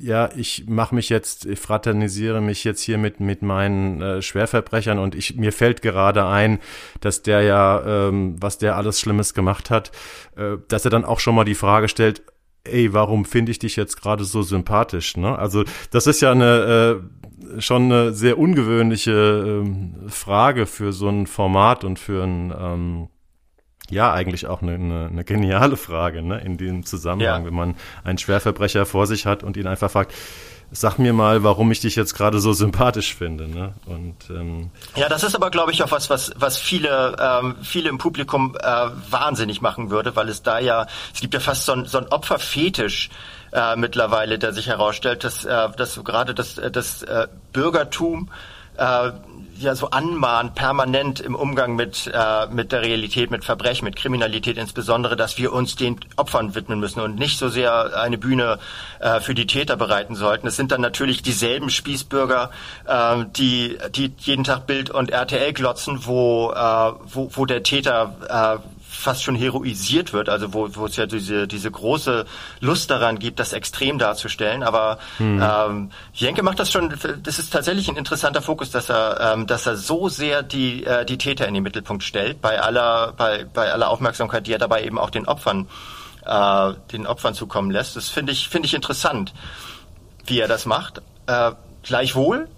ja, ich mache mich jetzt, ich fraternisiere mich jetzt hier mit, mit meinen äh, Schwerverbrechern und ich, mir fällt gerade ein, dass der ja, ähm, was der alles Schlimmes gemacht hat, äh, dass er dann auch schon mal die Frage stellt, ey, warum finde ich dich jetzt gerade so sympathisch? Ne? Also das ist ja eine äh, schon eine sehr ungewöhnliche ähm, Frage für so ein Format und für ein ähm, ja, eigentlich auch eine, eine, eine geniale Frage ne, in diesem Zusammenhang, ja. wenn man einen Schwerverbrecher vor sich hat und ihn einfach fragt, sag mir mal, warum ich dich jetzt gerade so sympathisch finde. Ne? Und, ähm ja, das ist aber, glaube ich, auch was, was, was viele, ähm, viele im Publikum äh, wahnsinnig machen würde, weil es da ja, es gibt ja fast so ein, so ein Opferfetisch äh, mittlerweile, der sich herausstellt, dass, äh, dass so gerade das, das äh, Bürgertum äh, ja so anmahnt, permanent im Umgang mit, äh, mit der Realität, mit Verbrechen, mit Kriminalität insbesondere, dass wir uns den Opfern widmen müssen und nicht so sehr eine Bühne äh, für die Täter bereiten sollten. Es sind dann natürlich dieselben Spießbürger, äh, die, die jeden Tag Bild und RTL glotzen, wo, äh, wo, wo der Täter äh, fast schon heroisiert wird, also wo, wo es ja diese, diese große Lust daran gibt, das extrem darzustellen. Aber hm. ähm, Jenke macht das schon, das ist tatsächlich ein interessanter Fokus, dass er, ähm, dass er so sehr die, äh, die Täter in den Mittelpunkt stellt, bei aller, bei, bei aller Aufmerksamkeit, die er dabei eben auch den Opfern, äh, den Opfern zukommen lässt. Das finde ich, finde ich interessant, wie er das macht. Äh, gleichwohl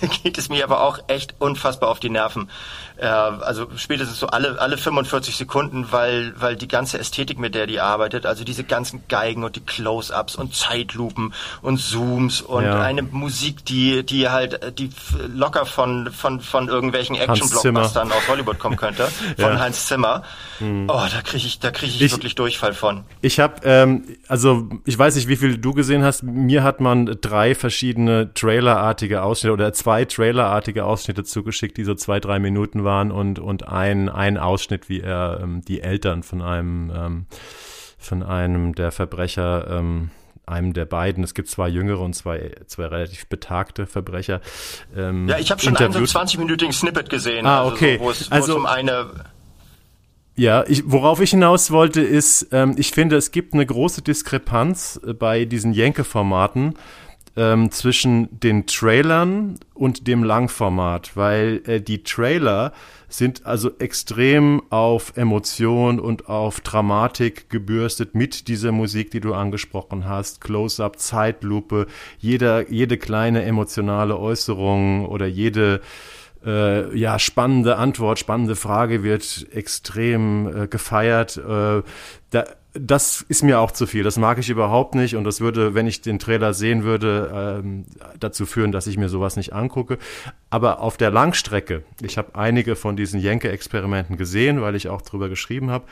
(laughs) geht es mir aber auch echt unfassbar auf die Nerven, äh, also spätestens so alle, alle 45 Sekunden, weil, weil die ganze Ästhetik, mit der die arbeitet, also diese ganzen Geigen und die Close-Ups und Zeitlupen und Zooms und ja. eine Musik, die, die halt, die locker von, von, von irgendwelchen Action-Blockbustern aus Hollywood kommen könnte, (laughs) von ja. Hans Zimmer. Hm. Oh, da kriege ich, da kriege ich, ich, wirklich Durchfall von. Ich habe, ähm, also ich weiß nicht, wie viel du gesehen hast. Mir hat man drei verschiedene Trailerartige Ausschnitte oder zwei Trailerartige Ausschnitte zugeschickt, die so zwei, drei Minuten waren und, und ein, ein Ausschnitt, wie er ähm, die Eltern von einem, ähm, von einem der Verbrecher, ähm, einem der beiden, es gibt zwei jüngere und zwei, zwei relativ betagte Verbrecher. Ähm, ja, ich habe schon einen so 20-minütigen Snippet gesehen. Ah, okay. Also, wo es, wo also, um eine ja, ich, worauf ich hinaus wollte, ist, ähm, ich finde, es gibt eine große Diskrepanz äh, bei diesen Jenke-Formaten ähm, zwischen den Trailern und dem Langformat, weil äh, die Trailer sind also extrem auf Emotion und auf Dramatik gebürstet mit dieser Musik, die du angesprochen hast, Close-up, Zeitlupe, jeder, jede kleine emotionale Äußerung oder jede äh, ja, spannende Antwort, spannende Frage wird extrem äh, gefeiert. Äh, da, das ist mir auch zu viel. Das mag ich überhaupt nicht und das würde, wenn ich den Trailer sehen würde, ähm, dazu führen, dass ich mir sowas nicht angucke. Aber auf der Langstrecke, ich habe einige von diesen Jenke-Experimenten gesehen, weil ich auch drüber geschrieben habe.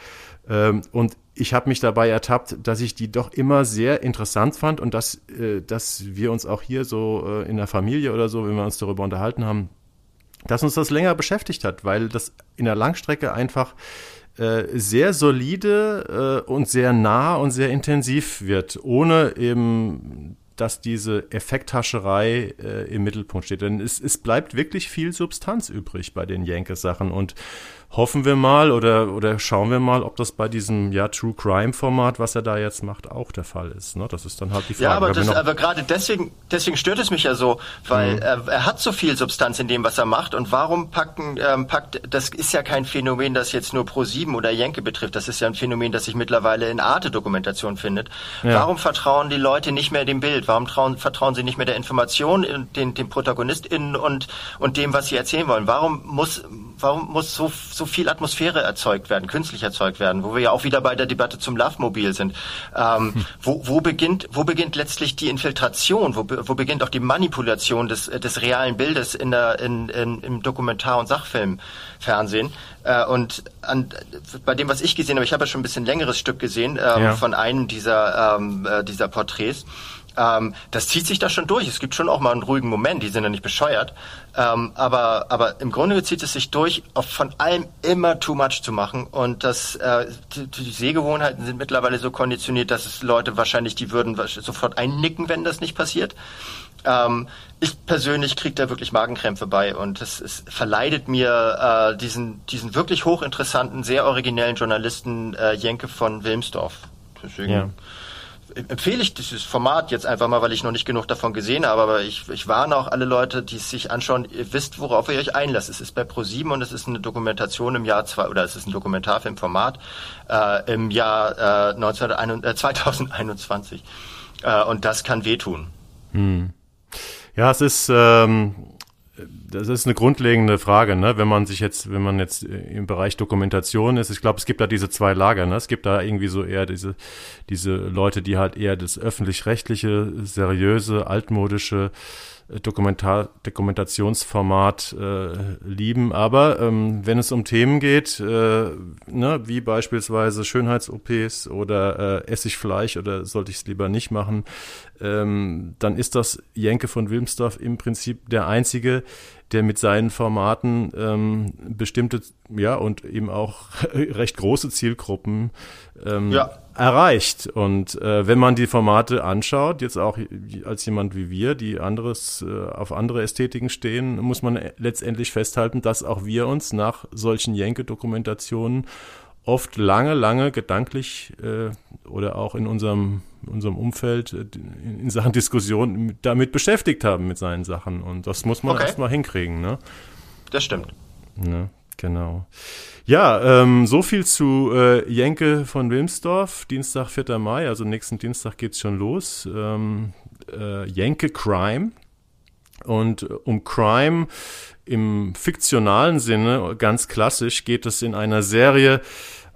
Ähm, und ich habe mich dabei ertappt, dass ich die doch immer sehr interessant fand und dass, äh, dass wir uns auch hier so äh, in der Familie oder so, wenn wir uns darüber unterhalten haben, dass uns das länger beschäftigt hat, weil das in der Langstrecke einfach sehr solide äh, und sehr nah und sehr intensiv wird, ohne eben dass diese Effekthascherei äh, im Mittelpunkt steht. Denn es, es bleibt wirklich viel Substanz übrig bei den Jenkes-Sachen. Und hoffen wir mal oder, oder schauen wir mal, ob das bei diesem ja, True Crime Format, was er da jetzt macht, auch der Fall ist. Ne? Das ist dann halt die Frage. Ja, aber, das, aber gerade deswegen, deswegen stört es mich ja so, weil mhm. er, er, hat so viel Substanz in dem, was er macht. Und warum packen, ähm, packt, das ist ja kein Phänomen, das jetzt nur Pro7 oder Jenke betrifft. Das ist ja ein Phänomen, das sich mittlerweile in Arte-Dokumentation findet. Ja. Warum vertrauen die Leute nicht mehr dem Bild? Warum trauen, vertrauen sie nicht mehr der Information, den, den ProtagonistInnen und, und dem, was sie erzählen wollen? Warum muss, warum muss so, so viel Atmosphäre erzeugt werden, künstlich erzeugt werden, wo wir ja auch wieder bei der Debatte zum Love-Mobil sind? Ähm, hm. wo, wo, beginnt, wo beginnt letztlich die Infiltration? Wo, wo beginnt auch die Manipulation des, des realen Bildes in der, in, in, im Dokumentar- und Sachfilmfernsehen? Äh, und an, bei dem, was ich gesehen habe, ich habe ja schon ein bisschen längeres Stück gesehen ähm, ja. von einem dieser, ähm, äh, dieser Porträts. Ähm, das zieht sich da schon durch. Es gibt schon auch mal einen ruhigen Moment, die sind ja nicht bescheuert. Ähm, aber, aber im Grunde zieht es sich durch, von allem immer too much zu machen. Und das, äh, die, die Sehgewohnheiten sind mittlerweile so konditioniert, dass es Leute wahrscheinlich, die würden sofort einnicken, wenn das nicht passiert. Ähm, ich persönlich kriege da wirklich Magenkrämpfe bei und es, es verleidet mir äh, diesen, diesen wirklich hochinteressanten, sehr originellen Journalisten äh, Jenke von Wilmsdorf. Deswegen ja empfehle ich dieses Format jetzt einfach mal, weil ich noch nicht genug davon gesehen habe, aber ich, ich warne auch alle Leute, die es sich anschauen, ihr wisst, worauf ihr euch einlasst. Es ist bei Pro7 und es ist eine Dokumentation im Jahr zwei, oder es ist ein Dokumentarfilmformat äh, im Jahr äh, 19, äh, 2021. Äh, und das kann wehtun. Hm. Ja, es ist ähm, das ist eine grundlegende Frage, ne? Wenn man sich jetzt, wenn man jetzt im Bereich Dokumentation ist, ich glaube, es gibt da diese zwei Lager, ne? Es gibt da irgendwie so eher diese, diese Leute, die halt eher das öffentlich-rechtliche, seriöse, altmodische Dokumentar Dokumentationsformat äh, lieben. Aber ähm, wenn es um Themen geht, äh, ne, wie beispielsweise Schönheits-OPs oder äh, esse ich Fleisch oder sollte ich es lieber nicht machen, ähm, dann ist das Jenke von Wilmsdorf im Prinzip der einzige, der mit seinen Formaten ähm, bestimmte, ja, und eben auch (laughs) recht große Zielgruppen ähm, ja. Erreicht. Und äh, wenn man die Formate anschaut, jetzt auch als jemand wie wir, die anderes äh, auf andere Ästhetiken stehen, muss man letztendlich festhalten, dass auch wir uns nach solchen Jenke-Dokumentationen oft lange, lange gedanklich äh, oder auch in unserem, unserem Umfeld äh, in Sachen Diskussion damit beschäftigt haben mit seinen Sachen. Und das muss man okay. erstmal hinkriegen. Ne? Das stimmt. Ne? Genau. Ja, ähm, so viel zu äh, Jenke von Wilmsdorf. Dienstag, 4. Mai, also nächsten Dienstag geht's schon los. Ähm, äh, Jenke Crime. Und um Crime im fiktionalen Sinne, ganz klassisch, geht es in einer Serie,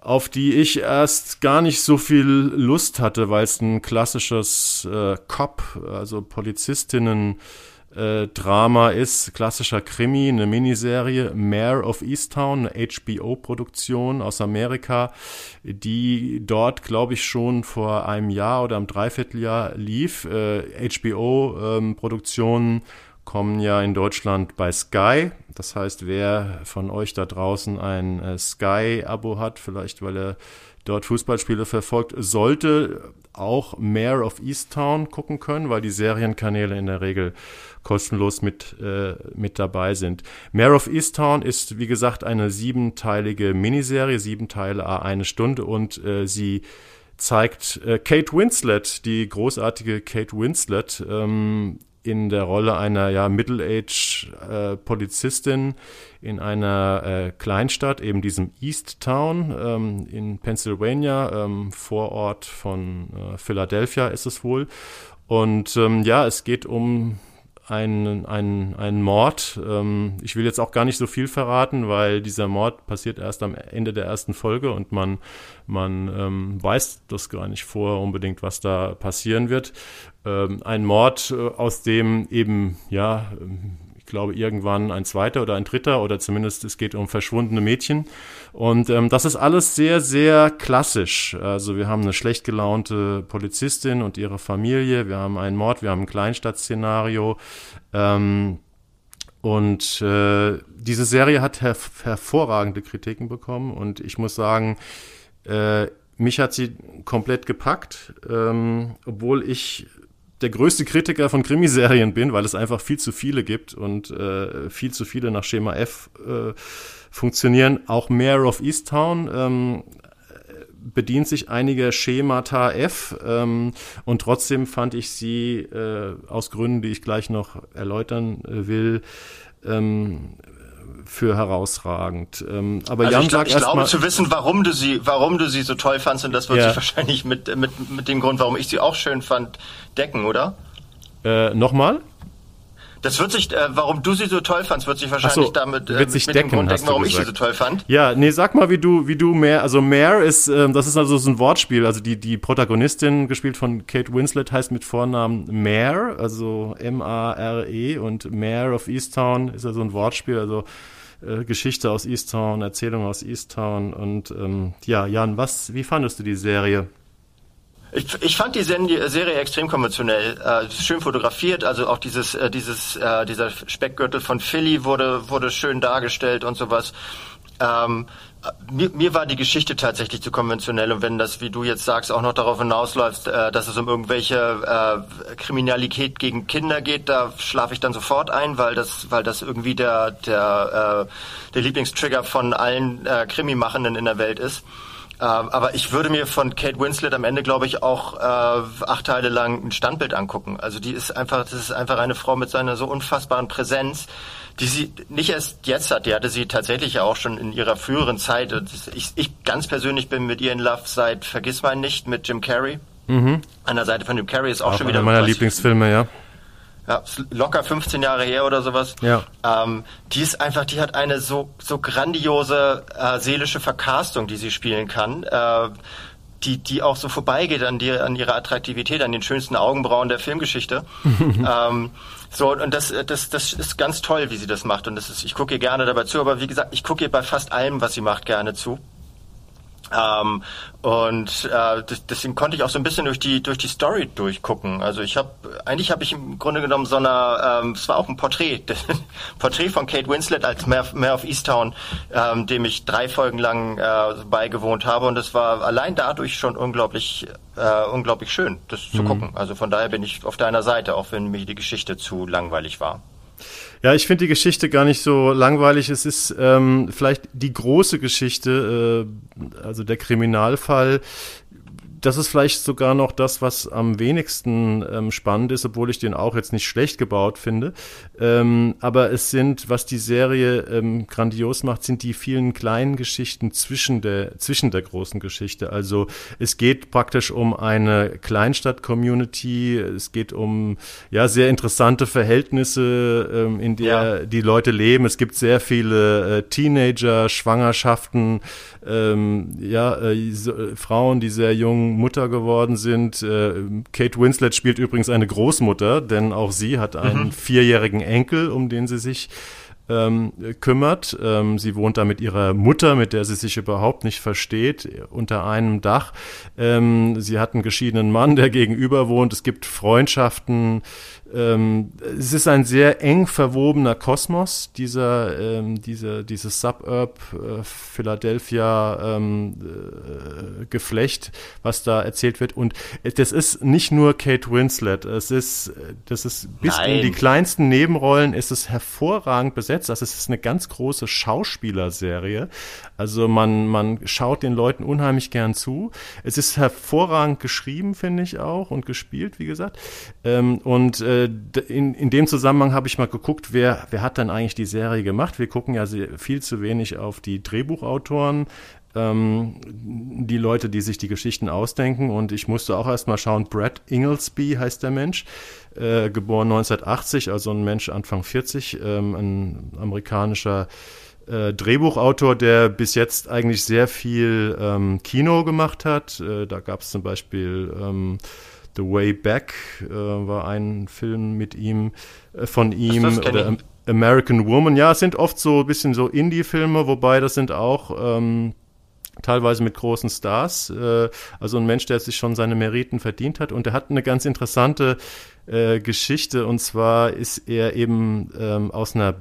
auf die ich erst gar nicht so viel Lust hatte, weil es ein klassisches äh, Cop, also Polizistinnen äh, Drama ist, klassischer Krimi, eine Miniserie, Mayor of Easttown, eine HBO-Produktion aus Amerika, die dort, glaube ich, schon vor einem Jahr oder einem Dreivierteljahr lief. Äh, HBO-Produktionen ähm, kommen ja in Deutschland bei Sky. Das heißt, wer von euch da draußen ein äh, Sky-Abo hat, vielleicht weil er dort Fußballspiele verfolgt, sollte auch Mayor of Easttown gucken können, weil die Serienkanäle in der Regel kostenlos mit, äh, mit dabei sind. Mayor of Easttown ist, wie gesagt, eine siebenteilige Miniserie, sieben Teile, eine Stunde und äh, sie zeigt äh, Kate Winslet, die großartige Kate Winslet, ähm, in der Rolle einer ja, Middle-Age-Polizistin äh, in einer äh, Kleinstadt, eben diesem East Town ähm, in Pennsylvania, ähm, Vorort von äh, Philadelphia ist es wohl. Und ähm, ja, es geht um einen, einen, einen Mord. Ähm, ich will jetzt auch gar nicht so viel verraten, weil dieser Mord passiert erst am Ende der ersten Folge und man, man ähm, weiß das gar nicht vor unbedingt, was da passieren wird. Ähm, ein Mord, äh, aus dem eben, ja, ich glaube, irgendwann ein zweiter oder ein dritter oder zumindest es geht um verschwundene Mädchen. Und ähm, das ist alles sehr, sehr klassisch. Also wir haben eine schlecht gelaunte Polizistin und ihre Familie, wir haben einen Mord, wir haben ein Kleinstadtszenario. Ähm, und äh, diese Serie hat her hervorragende Kritiken bekommen und ich muss sagen, äh, mich hat sie komplett gepackt, ähm, obwohl ich der größte Kritiker von Krimiserien bin, weil es einfach viel zu viele gibt und äh, viel zu viele nach Schema F äh, funktionieren. Auch Mayor of Easttown ähm, bedient sich einiger Schemata F ähm, und trotzdem fand ich sie äh, aus Gründen, die ich gleich noch erläutern äh, will, ähm, für herausragend. Ähm, aber also Jan ich, glaub, sagt ich glaube zu wissen, warum du sie, warum du sie so toll fandst und das wird Ja. sich wahrscheinlich mit, mit, mit dem Grund, warum ich sie auch schön fand, decken, oder? äh, nochmal? Das wird sich, äh, warum du sie so toll fandst, wird sich wahrscheinlich so, damit äh, wird sich mit decken, dem Grund decken, warum ich sie so gesagt. toll fand. Ja, nee, sag mal, wie du, wie du mehr, also Mare ist, ähm, das ist also so ein Wortspiel. Also die, die Protagonistin, gespielt von Kate Winslet, heißt mit Vornamen Mare, also M-A-R-E und Mare of Easttown ist ja so ein Wortspiel, also äh, Geschichte aus Easttown, Erzählung aus Easttown und ähm, ja, Jan, was, wie fandest du die Serie? Ich, ich fand die Serie extrem konventionell, äh, schön fotografiert, also auch dieses, äh, dieses, äh, dieser Speckgürtel von Philly wurde, wurde schön dargestellt und sowas. Ähm, äh, mir, mir war die Geschichte tatsächlich zu konventionell und wenn das, wie du jetzt sagst, auch noch darauf hinausläuft, äh, dass es um irgendwelche äh, Kriminalität gegen Kinder geht, da schlafe ich dann sofort ein, weil das, weil das irgendwie der, der, äh, der Lieblingstrigger von allen äh, Krimimachenden in der Welt ist. Ähm, aber ich würde mir von Kate Winslet am Ende, glaube ich, auch äh, acht Teile lang ein Standbild angucken. Also die ist einfach, das ist einfach eine Frau mit seiner so unfassbaren Präsenz, die sie nicht erst jetzt hat, die hatte sie tatsächlich ja auch schon in ihrer früheren Zeit. Ich, ich ganz persönlich bin mit ihr in Love seit Vergiss mein nicht mit Jim Carrey. An der Seite von Jim Carrey ist auch, Auch schon einer wieder meiner was- Lieblingsfilme, ja. ja, locker 15 Jahre her oder sowas. Ja. Ähm, die ist einfach, die hat eine so, so grandiose äh, seelische Verkastung, die sie spielen kann. Äh, die, die auch so vorbeigeht an, die, an ihrer Attraktivität, an den schönsten Augenbrauen der Filmgeschichte. (laughs) ähm, so, und das, das, das ist ganz toll, wie sie das macht. Und das ist, ich gucke ihr gerne dabei zu, aber wie gesagt, ich gucke ihr bei fast allem, was sie macht, gerne zu. Ähm, und äh, deswegen konnte ich auch so ein bisschen durch die durch die Story durchgucken. Also ich habe eigentlich habe ich im Grunde genommen so eine, ähm, es war auch ein Porträt, (laughs) Porträt von Kate Winslet als Mayor, Mayor of Easttown, ähm, dem ich drei Folgen lang äh, beigewohnt habe und es war allein dadurch schon unglaublich äh, unglaublich schön, das zu gucken. Also von daher bin ich auf deiner Seite, auch wenn mir die Geschichte zu langweilig war. Ja, ich finde die Geschichte gar nicht so langweilig. Es ist ähm, vielleicht die große Geschichte, äh, also der Kriminalfall. Das ist vielleicht sogar noch das, was am wenigsten ähm, spannend ist, obwohl ich den auch jetzt nicht schlecht gebaut finde. Ähm, aber es sind, was die Serie ähm, grandios macht, sind die vielen kleinen Geschichten zwischen der, zwischen der großen Geschichte. Also es geht praktisch um eine Kleinstadt-Community, es geht um ja sehr interessante Verhältnisse, ähm, in der Ja. die Leute leben. Es gibt sehr viele äh, Teenager, Schwangerschaften, ähm, ja, äh, so, äh, Frauen, die sehr jung Mutter geworden sind. Äh, Kate Winslet spielt übrigens eine Großmutter, denn auch sie hat einen vierjährigen Enkel, um den sie sich ähm, kümmert. Ähm, sie wohnt da mit ihrer Mutter, mit der sie sich überhaupt nicht versteht, unter einem Dach. Ähm, sie hat einen geschiedenen Mann, der gegenüber wohnt. Es gibt Freundschaften. Ähm, es ist ein sehr eng verwobener Kosmos, dieser, ähm, dieser, dieses Suburb äh, Philadelphia ähm, äh, Geflecht, was da erzählt wird. Und das ist nicht nur Kate Winslet, es ist, das ist bis in Nein. die kleinsten Nebenrollen ist es hervorragend besetzt. Also es ist eine ganz große Schauspielerserie. Also man, man schaut den Leuten unheimlich gern zu. Es ist hervorragend geschrieben, finde ich auch, und gespielt, wie gesagt. Ähm, und äh, in, in dem Zusammenhang habe ich mal geguckt, wer, wer hat dann eigentlich die Serie gemacht. Wir gucken ja sehr, viel zu wenig auf die Drehbuchautoren ähm, die Leute, die sich die Geschichten ausdenken. Und ich musste auch erst mal schauen, Brad Inglesby heißt der Mensch, äh, geboren 1980, also ein Mensch Anfang 40, ähm, ein amerikanischer äh, Drehbuchautor, der bis jetzt eigentlich sehr viel ähm, Kino gemacht hat. Äh, da gab es zum Beispiel ähm, The Way Back, äh, war ein Film mit ihm, äh, von ihm. das kenn oder. American Woman. Ja, es sind oft so ein bisschen so Indie-Filme, wobei das sind auch ähm, teilweise mit großen Stars. Äh, also ein Mensch, der sich schon seine Meriten verdient hat. Und er hat eine ganz interessante äh, Geschichte. Und zwar ist er eben ähm, aus einer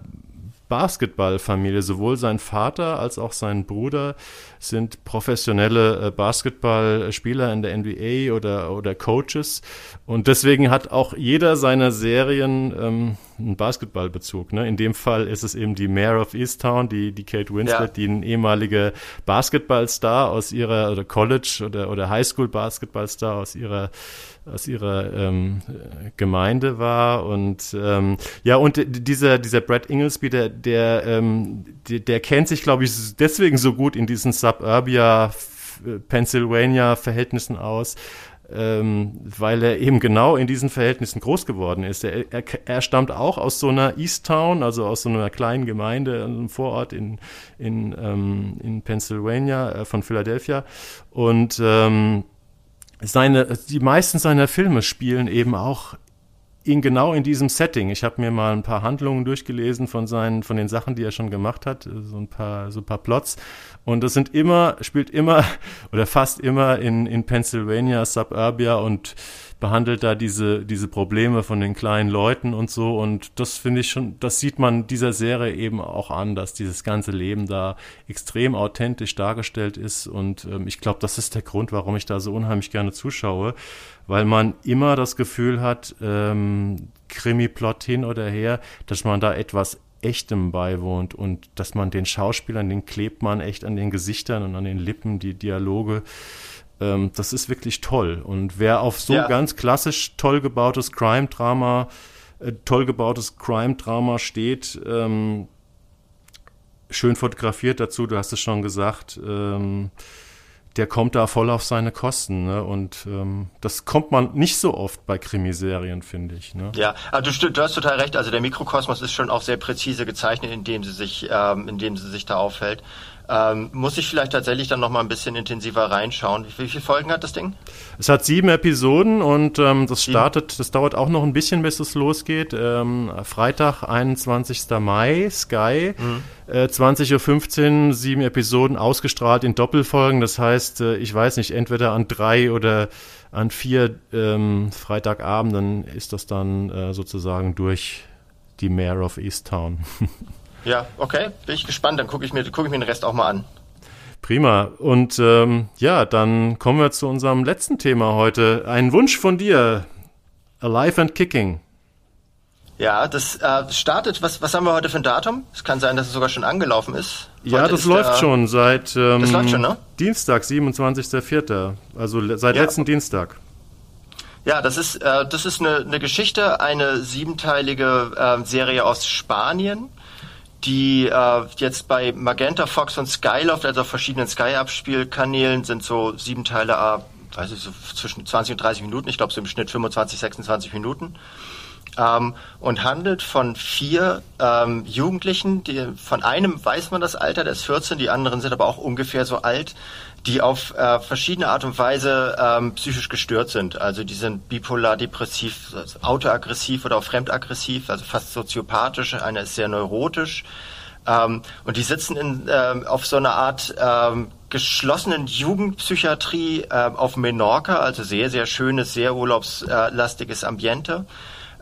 Basketballfamilie. Sowohl sein Vater als auch sein Bruder sind professionelle äh, Basketballspieler in der NBA oder, oder Coaches. Und deswegen hat auch jeder seiner Serien ähm, einen Basketballbezug. Ne? In dem Fall ist es eben die Mayor of Easttown, die, die Kate Winslet, ja. die ein ehemaliger Basketballstar aus ihrer, oder College oder, oder Highschool-Basketballstar aus ihrer aus ihrer ähm, Gemeinde war und ähm, ja und dieser dieser Brad Inglesby der der ähm, der, der kennt sich glaube ich deswegen so gut in diesen Suburbia Pennsylvania Verhältnissen aus ähm, weil er eben genau in diesen Verhältnissen groß geworden ist. Er, er, er stammt auch aus so einer East Town, also aus so einer kleinen Gemeinde, einem Vorort in, in, ähm, in Pennsylvania äh, von Philadelphia und ähm, seine, die meisten seiner Filme spielen eben auch ihn genau in diesem Setting. Ich habe mir mal ein paar Handlungen durchgelesen von seinen, von den Sachen, die er schon gemacht hat, so ein paar, so ein paar Plots. Und das sind immer, spielt immer (laughs) oder fast immer in, in Pennsylvania, Suburbia und behandelt da diese, diese Probleme von den kleinen Leuten und so. Und das finde ich schon, das sieht man dieser Serie eben auch an, dass dieses ganze Leben da extrem authentisch dargestellt ist. Und ähm, ich glaube, das ist der Grund, warum ich da so unheimlich gerne zuschaue, weil man immer das Gefühl hat, ähm, Krimi-Plot hin oder her, dass man da etwas Echtem beiwohnt und dass man den Schauspielern, den klebt man echt an den Gesichtern und an den Lippen, die Dialoge ähm, das ist wirklich toll. Und wer auf so ja. ganz klassisch toll gebautes Crime-Drama, äh, toll gebautes Crime-Drama steht, ähm, schön fotografiert dazu, du hast es schon gesagt, ähm, der kommt da voll auf seine Kosten. Ne? Und ähm, das kommt man nicht so oft bei Krimiserien, finde ich. Ne? Ja, also du, du, hast total recht. Also der Mikrokosmos ist schon auch sehr präzise gezeichnet, indem sie sich, ähm, indem sie sich da aufhält. Ähm, muss ich vielleicht tatsächlich dann noch mal ein bisschen intensiver reinschauen. Wie, wie viele Folgen hat das Ding? Es hat sieben Episoden und ähm, das startet, das dauert auch noch ein bisschen, bis es losgeht. Ähm, Freitag, 21. Mai, Sky, mhm. äh, 20.15 Uhr, sieben Episoden ausgestrahlt in Doppelfolgen. Das heißt, äh, ich weiß nicht, entweder an drei oder an vier ähm, Freitagabenden ist das dann äh, sozusagen durch die Mayor of Easttown. (laughs) Ja, okay, bin ich gespannt. Dann gucke ich, mir, guck ich mir den Rest auch mal an. Prima. Und ähm, ja, dann kommen wir zu unserem letzten Thema heute. Ein Wunsch von dir. Alive and Kicking. Ja, das äh, startet, was, was haben wir heute für ein Datum? Es kann sein, dass es sogar schon angelaufen ist. Heute ja, das ist läuft der, schon seit ähm, das läuft schon, ne? Dienstag, 27.04. Also seit ja. letzten Dienstag. Ja, das ist, äh, das ist eine, eine Geschichte, eine siebenteilige äh, Serie aus Spanien die äh, jetzt bei Magenta, Fox und Sky läuft, also auf verschiedenen Sky-Abspielkanälen, sind so sieben Teile, äh, weiß ich, so zwischen 20 und 30 Minuten, ich glaube so im Schnitt 25, 26 Minuten. Ähm, und handelt von vier ähm, Jugendlichen, die, von einem weiß man das Alter, der ist 14, die anderen sind aber auch ungefähr so alt, die auf äh, verschiedene Art und Weise ähm, psychisch gestört sind. Also die sind bipolar, depressiv, autoaggressiv oder auch fremdaggressiv, also fast soziopathisch. Einer ist sehr neurotisch. Ähm, und die sitzen in, ähm, auf so einer Art ähm, geschlossenen Jugendpsychiatrie äh, auf Menorca, also sehr, sehr schönes, sehr urlaubslastiges Ambiente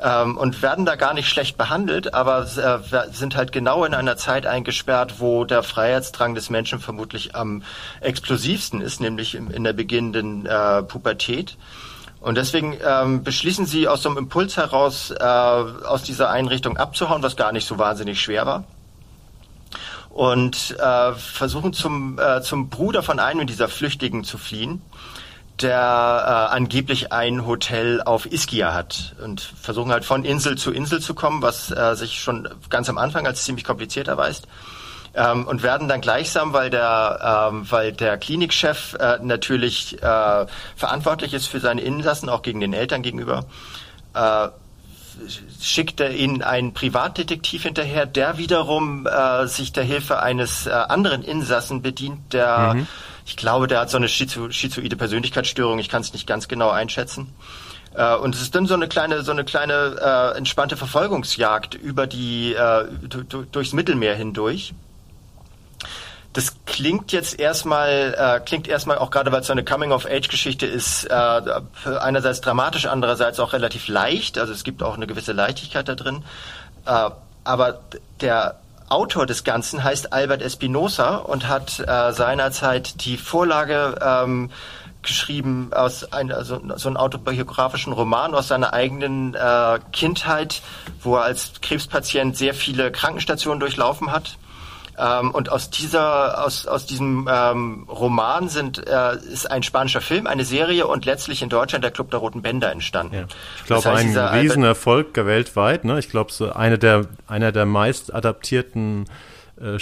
ähm, und werden da gar nicht schlecht behandelt, aber äh, sind halt genau in einer Zeit eingesperrt, wo der Freiheitsdrang des Menschen vermutlich am explosivsten ist, nämlich in, in der beginnenden äh, Pubertät. Und deswegen ähm, beschließen sie aus so einem Impuls heraus, äh, aus dieser Einrichtung abzuhauen, was gar nicht so wahnsinnig schwer war und äh, versuchen zum, äh, zum Bruder von einem dieser Flüchtigen zu fliehen der äh, angeblich ein Hotel auf Ischia hat und versuchen halt von Insel zu Insel zu kommen, was äh, sich schon ganz am Anfang als ziemlich kompliziert erweist. Ähm, und werden dann gleichsam, weil der, ähm, weil der Klinikchef äh, natürlich äh, verantwortlich ist für seine Insassen, auch gegen den Eltern gegenüber, äh, schickt er ihnen einen Privatdetektiv hinterher, der wiederum äh, sich der Hilfe eines äh, anderen Insassen bedient, der mhm ich glaube, der hat so eine schizoide Persönlichkeitsstörung. Ich kann es nicht ganz genau einschätzen. Äh, und es ist dann so eine kleine, so eine kleine äh, entspannte Verfolgungsjagd über die äh, durchs Mittelmeer hindurch. Das klingt jetzt erstmal, äh, klingt erstmal auch gerade, weil es so eine Coming-of-Age-Geschichte ist, äh, einerseits dramatisch, andererseits auch relativ leicht. Also es gibt auch eine gewisse Leichtigkeit da drin. Äh, aber der Autor des Ganzen heißt Albert Espinosa und hat äh, seinerzeit die Vorlage ähm, geschrieben aus ein, also so einen autobiografischen Roman aus seiner eigenen äh, Kindheit, wo er als Krebspatient sehr viele Krankenstationen durchlaufen hat. Ähm, und aus dieser, aus, aus diesem ähm, Roman sind, äh, ist ein spanischer Film, eine Serie und letztlich in Deutschland der Club der Roten Bänder entstanden. Ja. Ich glaube, das heißt, ein Riesenerfolg weltweit. Ne? Ich glaube, so eine der, einer der meist adaptierten äh,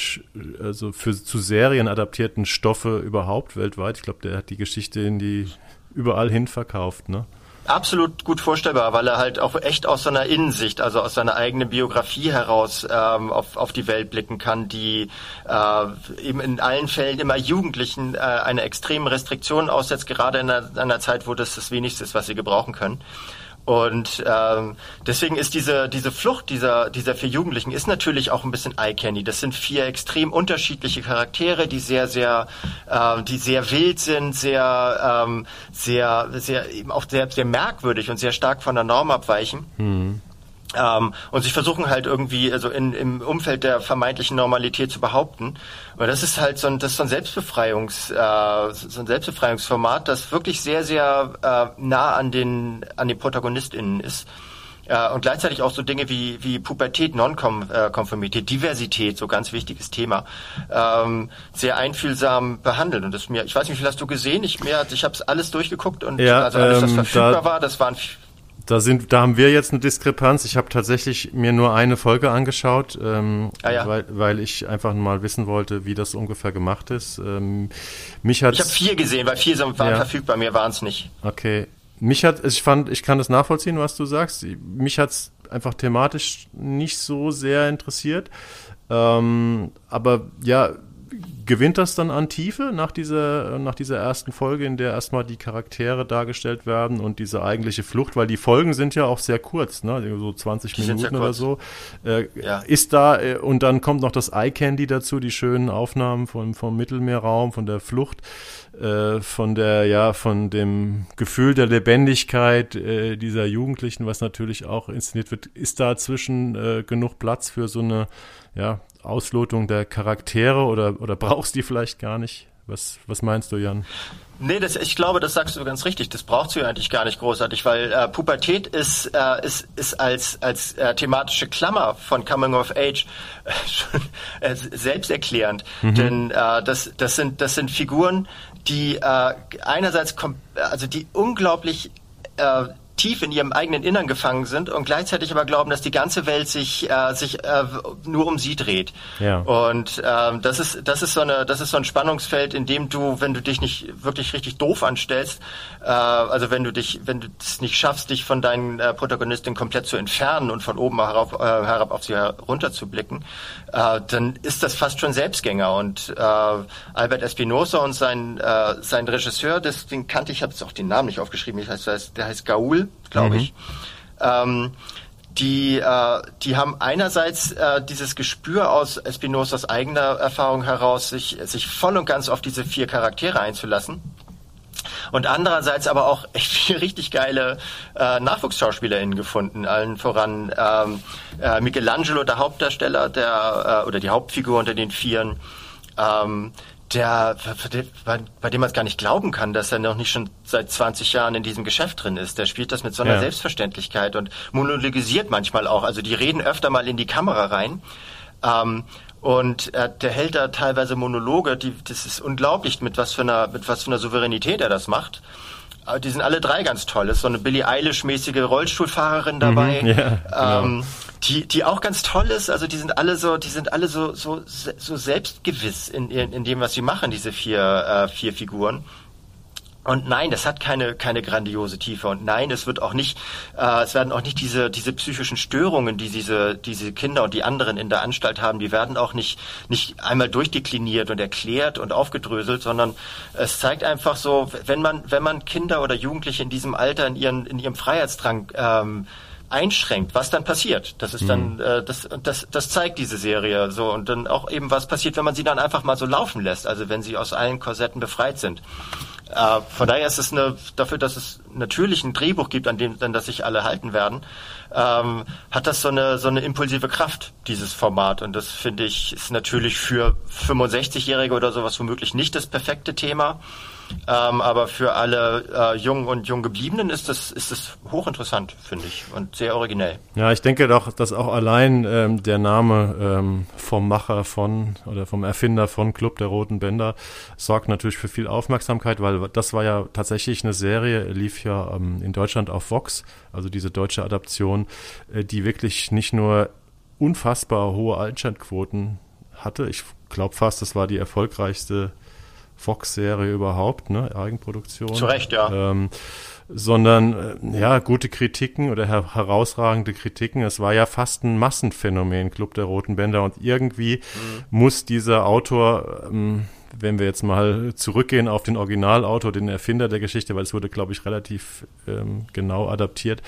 also für zu Serien adaptierten Stoffe überhaupt weltweit. Ich glaube, der hat die Geschichte in die überall hin verkauft, ne? Absolut gut vorstellbar, weil er halt auch echt aus seiner Innensicht, also aus seiner eigenen Biografie heraus ähm, auf, auf die Welt blicken kann, die äh, eben in allen Fällen immer Jugendlichen äh, eine extremen Restriktion aussetzt, gerade in einer, einer Zeit, wo das das Wenigste ist, was sie gebrauchen können. Und ähm, deswegen ist diese, diese Flucht dieser, dieser vier Jugendlichen ist natürlich auch ein bisschen Eye-Candy. Das sind vier extrem unterschiedliche Charaktere, die sehr, sehr, äh, die sehr wild sind, sehr, ähm, sehr, sehr, eben auch sehr, sehr merkwürdig und sehr stark von der Norm abweichen. Mhm. Ähm, und sich versuchen halt irgendwie also in, im Umfeld der vermeintlichen Normalität zu behaupten. Und das ist halt so ein, das ist so ein Selbstbefreiungs, äh, so ein Selbstbefreiungsformat, das wirklich sehr, sehr äh, nah an den, an den ProtagonistInnen ist. Äh, und gleichzeitig auch so Dinge wie, wie Pubertät, Nonkonformität, Diversität, so ganz wichtiges Thema, ähm, sehr einfühlsam behandelt. Und das mir, ich weiß nicht, wie viel hast du gesehen? Ich, mir, ich habe es alles durchgeguckt und ja, also alles, was ähm, verfügbar war, das waren da sind, da haben wir jetzt eine Diskrepanz. Ich habe tatsächlich mir nur eine Folge angeschaut, ähm, ah, ja. weil, weil ich einfach mal wissen wollte, wie das ungefähr gemacht ist. Ähm, mich hat. Ich habe vier gesehen, weil vier waren ja. verfügbar, mir waren es nicht. Okay. Mich hat, ich fand, ich kann das nachvollziehen, was du sagst. Mich hat es einfach thematisch nicht so sehr interessiert. Ähm, aber ja, gewinnt das dann an Tiefe nach dieser, nach dieser ersten Folge, in der erstmal die Charaktere dargestellt werden und diese eigentliche Flucht, weil die Folgen sind ja auch sehr kurz, ne? so 20 die Minuten oder so. Äh, ja. Ist da, äh, und dann kommt noch das Eye Candy dazu, die schönen Aufnahmen vom, vom Mittelmeerraum, von der Flucht, äh, von der, ja, von dem Gefühl der Lebendigkeit äh, dieser Jugendlichen, was natürlich auch inszeniert wird. Ist da zwischen äh, genug Platz für so eine, ja, Auslotung der Charaktere oder, oder brauchst die vielleicht gar nicht? Was, was meinst du, Jan? Nee, das, ich glaube, das sagst du ganz richtig. Das braucht sie eigentlich gar nicht großartig, weil äh, Pubertät ist, äh, ist, ist als, als äh, thematische Klammer von Coming of Age äh, (laughs) schon äh, selbsterklärend. Mhm. Denn äh, das, das, sind, das sind Figuren, die äh, einerseits, also die unglaublich äh, tief in ihrem eigenen Innern gefangen sind und gleichzeitig aber glauben, dass die ganze Welt sich äh, sich äh, nur um sie dreht. Ja. Und ähm, das ist das ist so eine das ist so ein Spannungsfeld, in dem du, wenn du dich nicht wirklich richtig doof anstellst, äh, also wenn du dich wenn du es nicht schaffst, dich von deinen äh, Protagonistinnen komplett zu entfernen und von oben herab, äh, herab auf sie herunter zu blicken, äh, dann ist das fast schon Selbstgänger. Und äh, Albert Espinosa und sein äh, sein Regisseur, das, den kannte ich, habe jetzt auch den Namen nicht aufgeschrieben, ich heißt, der heißt Gaul glaube mhm. ich. Ähm, die, äh, die haben einerseits äh, dieses Gespür aus Espinosas eigener Erfahrung heraus, sich, sich voll und ganz auf diese vier Charaktere einzulassen. Und andererseits aber auch (laughs) echt viele richtig geile äh, NachwuchsschauspielerInnen gefunden, allen voran ähm, äh, Michelangelo, der Hauptdarsteller, der äh, oder die Hauptfigur unter den Vieren, ähm, der, bei, dem man es gar nicht glauben kann, dass er noch nicht schon seit 20 Jahren in diesem Geschäft drin ist. Der spielt das mit so einer ja. Selbstverständlichkeit und monologisiert manchmal auch. Also die reden öfter mal in die Kamera rein. Ähm, und äh, der hält da teilweise Monologe, die, das ist unglaublich, mit was für einer, mit was für einer Souveränität er das macht. Die sind alle drei ganz toll. Es ist so eine Billie Eilish-mäßige Rollstuhlfahrerin dabei. Mhm, ja, genau. ähm, die, die auch ganz toll ist. Also die sind alle so, die sind alle so, so, so selbstgewiss in, in, in dem, was sie machen, diese vier, äh, vier Figuren. Und nein, das hat keine, keine grandiose Tiefe. Und nein, es wird auch nicht, äh, es werden auch nicht diese, diese psychischen Störungen, die diese, diese Kinder und die anderen in der Anstalt haben, die werden auch nicht, nicht einmal durchdekliniert und erklärt und aufgedröselt, sondern es zeigt einfach so, wenn man, wenn man Kinder oder Jugendliche in diesem Alter in ihren, in ihrem Freiheitsdrang, ähm, einschränkt, was dann passiert. Das ist dann, mhm. äh, das, das, das zeigt diese Serie so und dann auch eben, was passiert, wenn man sie dann einfach mal so laufen lässt, also wenn sie aus allen Korsetten befreit sind. Äh, von daher ist es eine, dafür, dass es natürlich ein Drehbuch gibt, an dem dann das sich alle halten werden, ähm, hat das so eine so eine impulsive Kraft dieses Format und das finde ich ist natürlich für 65-Jährige oder sowas womöglich nicht das perfekte Thema. Ähm, aber für alle äh, Jungen und Junggebliebenen ist das, ist das hochinteressant, finde ich, und sehr originell. Ja, ich denke doch, dass auch allein ähm, der Name ähm, vom Macher von oder vom Erfinder von Club der Roten Bänder sorgt natürlich für viel Aufmerksamkeit, weil das war ja tatsächlich eine Serie, lief ja ähm, in Deutschland auf Vox, also diese deutsche Adaption, äh, die wirklich nicht nur unfassbar hohe Einschaltquoten hatte. Ich glaube fast, das war die erfolgreichste Fox-Serie überhaupt, ne? Eigenproduktion. Zu Recht, ja. Ähm, sondern äh, ja, gute Kritiken oder her herausragende Kritiken. Es war ja fast ein Massenphänomen, Club der Roten Bänder. Und irgendwie mhm. muss dieser Autor, ähm, wenn wir jetzt mal zurückgehen auf den Originalautor, den Erfinder der Geschichte, weil es wurde, glaube ich, relativ ähm, genau adaptiert,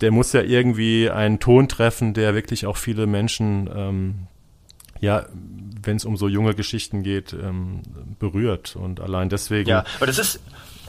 der muss ja irgendwie einen Ton treffen, der wirklich auch viele Menschen ähm, ja, wenn es um so junge Geschichten geht, ähm, berührt. Und allein deswegen. Ja, aber das ist,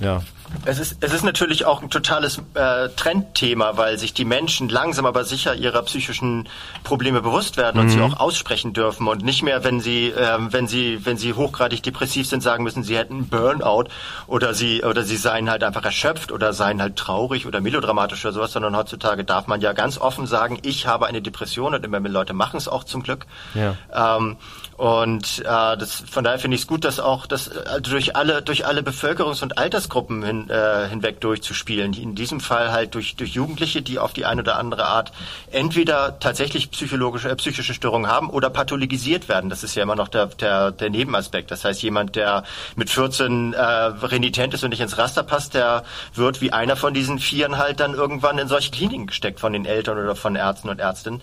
ja. Es ist, es ist natürlich auch ein totales äh, Trendthema, weil sich die Menschen langsam aber sicher ihrer psychischen Probleme bewusst werden und sie mhm. auch aussprechen dürfen und nicht mehr, wenn sie, äh, wenn sie, wenn sie hochgradig depressiv sind, sagen müssen, sie hätten Burnout oder sie, oder sie seien halt einfach erschöpft oder seien halt traurig oder melodramatisch oder sowas, sondern heutzutage darf man ja ganz offen sagen, ich habe eine Depression und immer mehr Leute machen es auch zum Glück. Ja. Ähm, und äh, das, von daher finde ich es gut, dass auch das äh, durch alle durch alle Bevölkerungs- und Altersgruppen hin, äh, hinweg durchzuspielen. In diesem Fall halt durch durch Jugendliche, die auf die eine oder andere Art entweder tatsächlich psychologische äh, psychische Störungen haben oder pathologisiert werden. Das ist ja immer noch der der, der Nebenaspekt. Das heißt, jemand, der mit 14 äh, renitent ist und nicht ins Raster passt, der wird wie einer von diesen Vieren halt dann irgendwann in solche Kliniken gesteckt von den Eltern oder von Ärzten und Ärztinnen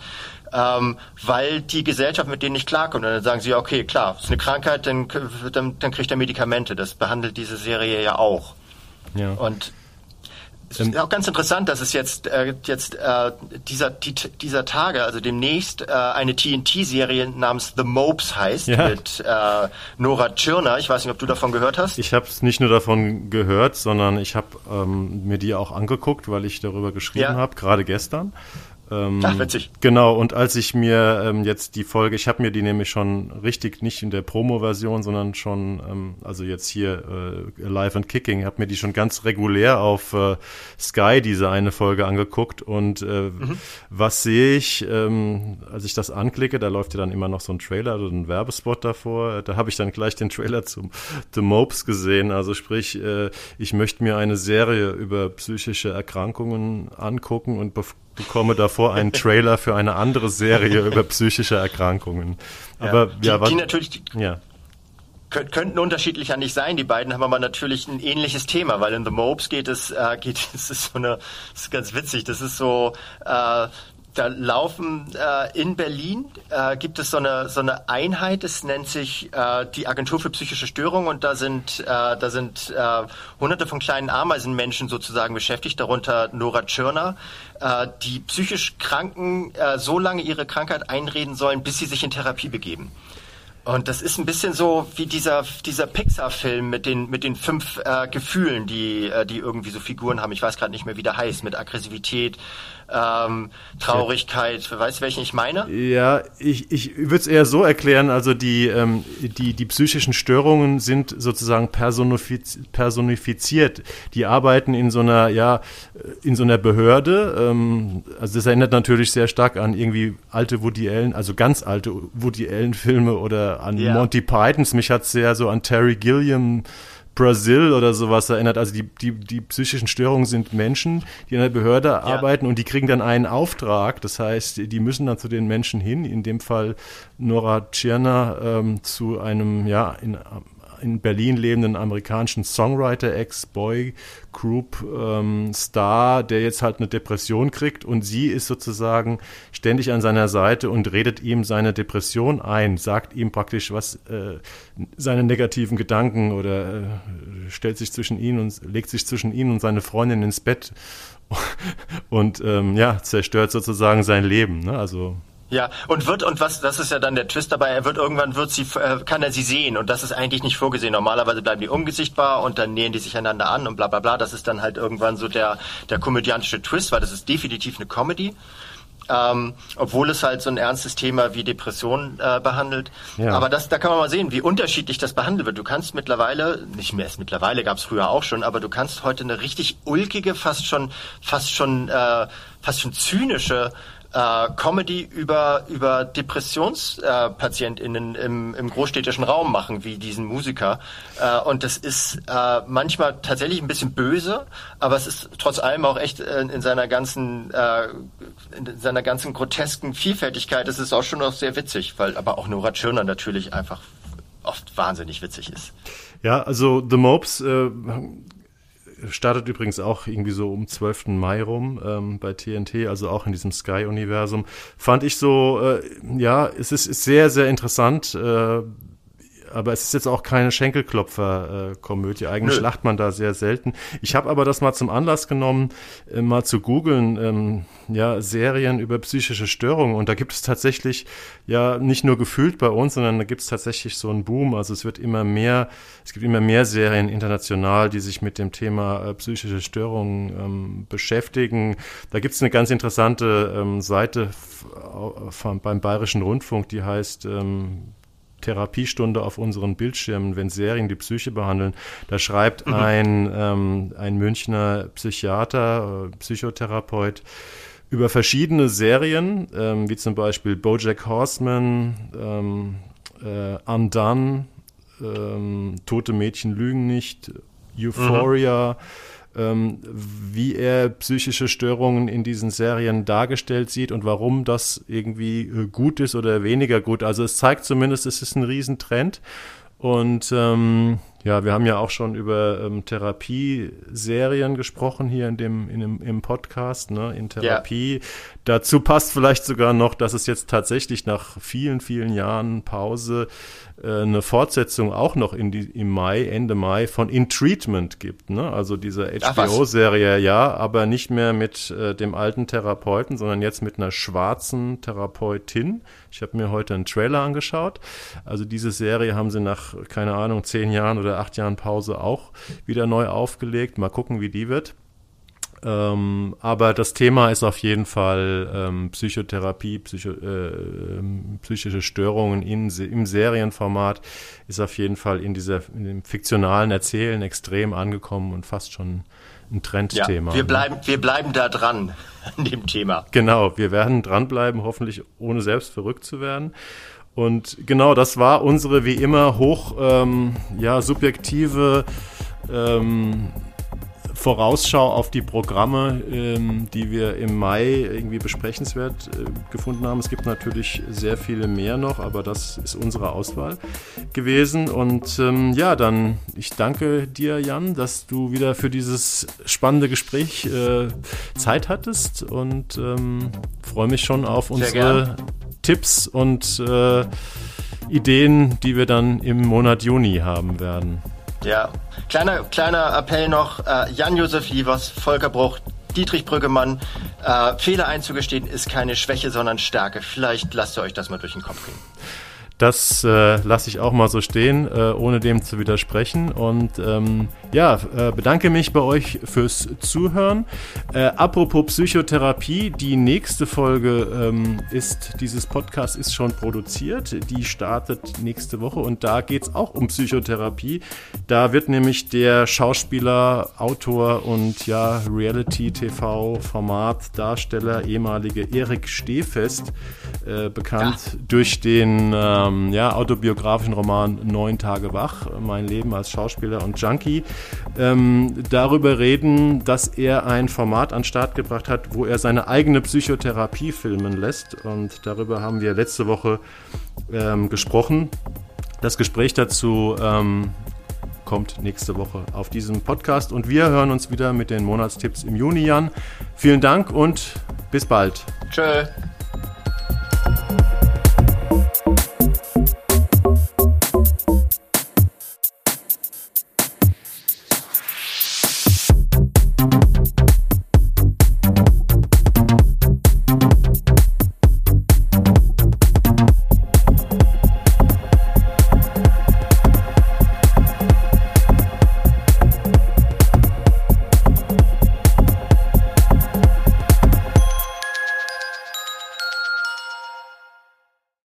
ähm, weil die Gesellschaft mit denen nicht klarkommt. Und dann sagen sie, okay, klar, ist eine Krankheit, dann, dann, dann kriegt er Medikamente. Das behandelt diese Serie ja auch. Ja. Und es ist auch ganz interessant, dass es jetzt äh, jetzt äh, dieser die, dieser Tage, also demnächst äh, eine TNT-Serie namens The Mopes heißt ja. mit äh, Nora Tschirner. Ich weiß nicht, ob du davon gehört hast. Ich habe es nicht nur davon gehört, sondern ich habe ähm, mir die auch angeguckt, weil ich darüber geschrieben ja. habe, gerade gestern. Ähm, Ach, witzig. Genau, und als ich mir ähm, jetzt die Folge, ich habe mir die nämlich schon richtig, nicht in der Promo-Version, sondern schon, ähm, also jetzt hier äh, Live and Kicking, habe mir die schon ganz regulär auf äh, Sky, diese eine Folge angeguckt. Und äh, mhm. was sehe ich, ähm, als ich das anklicke, da läuft ja dann immer noch so ein Trailer, also ein Werbespot davor. Da habe ich dann gleich den Trailer zum The Mopes gesehen. Also sprich, äh, ich möchte mir eine Serie über psychische Erkrankungen angucken und bekomme davor einen (laughs) Trailer für eine andere Serie über (laughs) psychische Erkrankungen. Aber ja, die, die natürlich ja. könnten unterschiedlich an nicht sein. Die beiden haben aber natürlich ein ähnliches Thema, weil in The Mopes geht es, äh, geht (laughs) es ist so eine, das ist ganz witzig. Das ist so äh, da laufen äh, in Berlin äh, gibt es so eine so eine Einheit, es nennt sich äh, die Agentur für psychische Störungen und da sind äh, da sind äh, hunderte von kleinen Ameisenmenschen sozusagen beschäftigt, darunter Nora Tschirner, äh, die psychisch Kranken äh, so lange ihre Krankheit einreden sollen, bis sie sich in Therapie begeben. Und das ist ein bisschen so wie dieser dieser Pixar-Film mit den mit den fünf äh, Gefühlen, die äh, die irgendwie so Figuren haben. Ich weiß gerade nicht mehr, wie der heißt, mit Aggressivität, ähm, Traurigkeit. Ja. Weißt du, welchen ich meine? Ja, ich, ich würde es eher so erklären. Also die, ähm, die, die psychischen Störungen sind sozusagen personifiz personifiziert. Die arbeiten in so einer, ja, in so einer Behörde. Ähm, also das erinnert natürlich sehr stark an irgendwie alte Woody Allen, also ganz alte Woody Allen Filme oder an ja. Monty Pythons. Mich hat sehr so an Terry Gilliam Brazil oder sowas erinnert. Also die, die, die psychischen Störungen sind Menschen, die in der Behörde ja. arbeiten und die kriegen dann einen Auftrag. Das heißt, die müssen dann zu den Menschen hin, in dem Fall Nora Tschirner ähm, zu einem, ja, in in Berlin lebenden amerikanischen Songwriter, Ex-Boy-Group-Star, ähm, der jetzt halt eine Depression kriegt und sie ist sozusagen ständig an seiner Seite und redet ihm seine Depression ein, sagt ihm praktisch, was äh, seine negativen Gedanken oder äh, stellt sich zwischen ihn und legt sich zwischen ihn und seine Freundin ins Bett (laughs) und ähm, ja, zerstört sozusagen sein Leben. Ne? Also Ja, und wird, und was, das ist ja dann der Twist dabei, er wird irgendwann, wird sie, äh, kann er sie sehen und das ist eigentlich nicht vorgesehen. Normalerweise bleiben die unsichtbar und dann nähern die sich einander an und bla bla bla. Das ist dann halt irgendwann so der, der komödiantische Twist, weil das ist definitiv eine Comedy. Ähm, obwohl es halt so ein ernstes Thema wie Depression äh, behandelt. Ja. Aber das, da kann man mal sehen, wie unterschiedlich das behandelt wird. Du kannst mittlerweile, nicht mehr, mittlerweile gab es früher auch schon, aber du kannst heute eine richtig ulkige, fast schon, fast schon, äh, fast schon zynische äh, Comedy über, über DepressionspatientInnen äh, im, im großstädtischen Raum machen, wie diesen Musiker. Äh, und das ist äh, manchmal tatsächlich ein bisschen böse, aber es ist trotz allem auch echt äh, in seiner ganzen, äh, in seiner ganzen grotesken Vielfältigkeit, es ist auch schon noch sehr witzig, weil aber auch Nora Tschirner natürlich einfach oft wahnsinnig witzig ist. Ja, also The Mopes äh, startet übrigens auch irgendwie so um 12. Mai rum ähm, bei TNT, also auch in diesem Sky-Universum. Fand ich so, äh, ja, es ist, ist sehr, sehr interessant. Äh, aber es ist jetzt auch keine Schenkelklopfer-Komödie. Eigentlich Nö. lacht man da sehr selten. Ich habe aber das mal zum Anlass genommen, äh, mal zu googeln, ähm, ja, Serien über psychische Störungen. Und da gibt es tatsächlich, ja, nicht nur gefühlt bei uns, sondern da gibt es tatsächlich so einen Boom. Also es wird immer mehr, es gibt immer mehr Serien international, die sich mit dem Thema äh, psychische Störungen ähm, beschäftigen. Da gibt es eine ganz interessante ähm, Seite beim Bayerischen Rundfunk, die heißt ähm, Therapiestunde auf unseren Bildschirmen, wenn Serien die Psyche behandeln. Da schreibt mhm. ein, ähm, ein Münchner Psychiater, äh, Psychotherapeut, über verschiedene Serien, ähm, wie zum Beispiel Bojack Horseman, ähm, äh, Undone, ähm, Tote Mädchen lügen nicht, Euphoria. Mhm wie er psychische Störungen in diesen Serien dargestellt sieht und warum das irgendwie äh, gut ist oder weniger gut. Also es zeigt zumindest, es ist ein Riesentrend. Und ähm, ja, wir haben ja auch schon über ähm, Therapieserien gesprochen hier in dem, in dem im Podcast, ne, in Therapie. Ja. Dazu passt vielleicht sogar noch, dass es jetzt tatsächlich nach vielen, vielen Jahren Pause äh, eine Fortsetzung auch noch in die, im Mai, Ende Mai von In Treatment gibt. Ne? Also diese HBO-Serie, ja, aber nicht mehr mit äh, dem alten Therapeuten, sondern jetzt mit einer schwarzen Therapeutin. Ich habe mir heute einen Trailer angeschaut. Also diese Serie haben sie nach, keine Ahnung, zehn Jahren oder acht Jahren Pause auch wieder neu aufgelegt. Mal gucken, wie die wird. Ähm, aber das Thema ist auf jeden Fall ähm, Psychotherapie, Psycho, äh, ähm, psychische Störungen in, im Serienformat ist auf jeden Fall in, dieser, in dem fiktionalen Erzählen extrem angekommen und fast schon ein Trendthema. Ja, wir bleiben, wir bleiben da dran an dem Thema. Genau, wir werden dranbleiben, hoffentlich ohne selbst verrückt zu werden. Und genau, das war unsere wie immer hoch ähm, ja, subjektive ähm, Vorausschau auf die Programme, ähm, die wir im Mai irgendwie besprechenswert äh, gefunden haben. Es gibt natürlich sehr viele mehr noch, aber das ist unsere Auswahl gewesen. Und ähm, ja, dann ich danke dir, Jan, dass du wieder für dieses spannende Gespräch äh, Zeit hattest und ähm, freue mich schon auf unsere Tipps und äh, Ideen, die wir dann im Monat Juni haben werden. Ja, kleiner, kleiner Appell noch, äh, Jan-Josef Lievers, Volker Bruch, Dietrich Brüggemann, äh, Fehler einzugestehen ist keine Schwäche, sondern Stärke. Vielleicht lasst ihr euch das mal durch den Kopf gehen. Das äh, lasse ich auch mal so stehen, äh, ohne dem zu widersprechen. Und ähm, ja, äh, bedanke mich bei euch fürs Zuhören. Äh, apropos Psychotherapie, die nächste Folge ähm, ist, dieses Podcast ist schon produziert. Die startet nächste Woche und da geht es auch um Psychotherapie. Da wird nämlich der Schauspieler, Autor und ja, Reality-TV-Format-Darsteller, ehemalige Erik Stehfest, äh, bekannt ja. durch den ähm, ja, autobiografischen Roman Neun Tage wach, mein Leben als Schauspieler und Junkie, ähm, darüber reden, dass er ein Format an den Start gebracht hat, wo er seine eigene Psychotherapie filmen lässt. Und darüber haben wir letzte Woche ähm, gesprochen. Das Gespräch dazu ähm, kommt nächste Woche auf diesem Podcast und wir hören uns wieder mit den Monatstipps im Juni, Jan. Vielen Dank und bis bald. Tschö.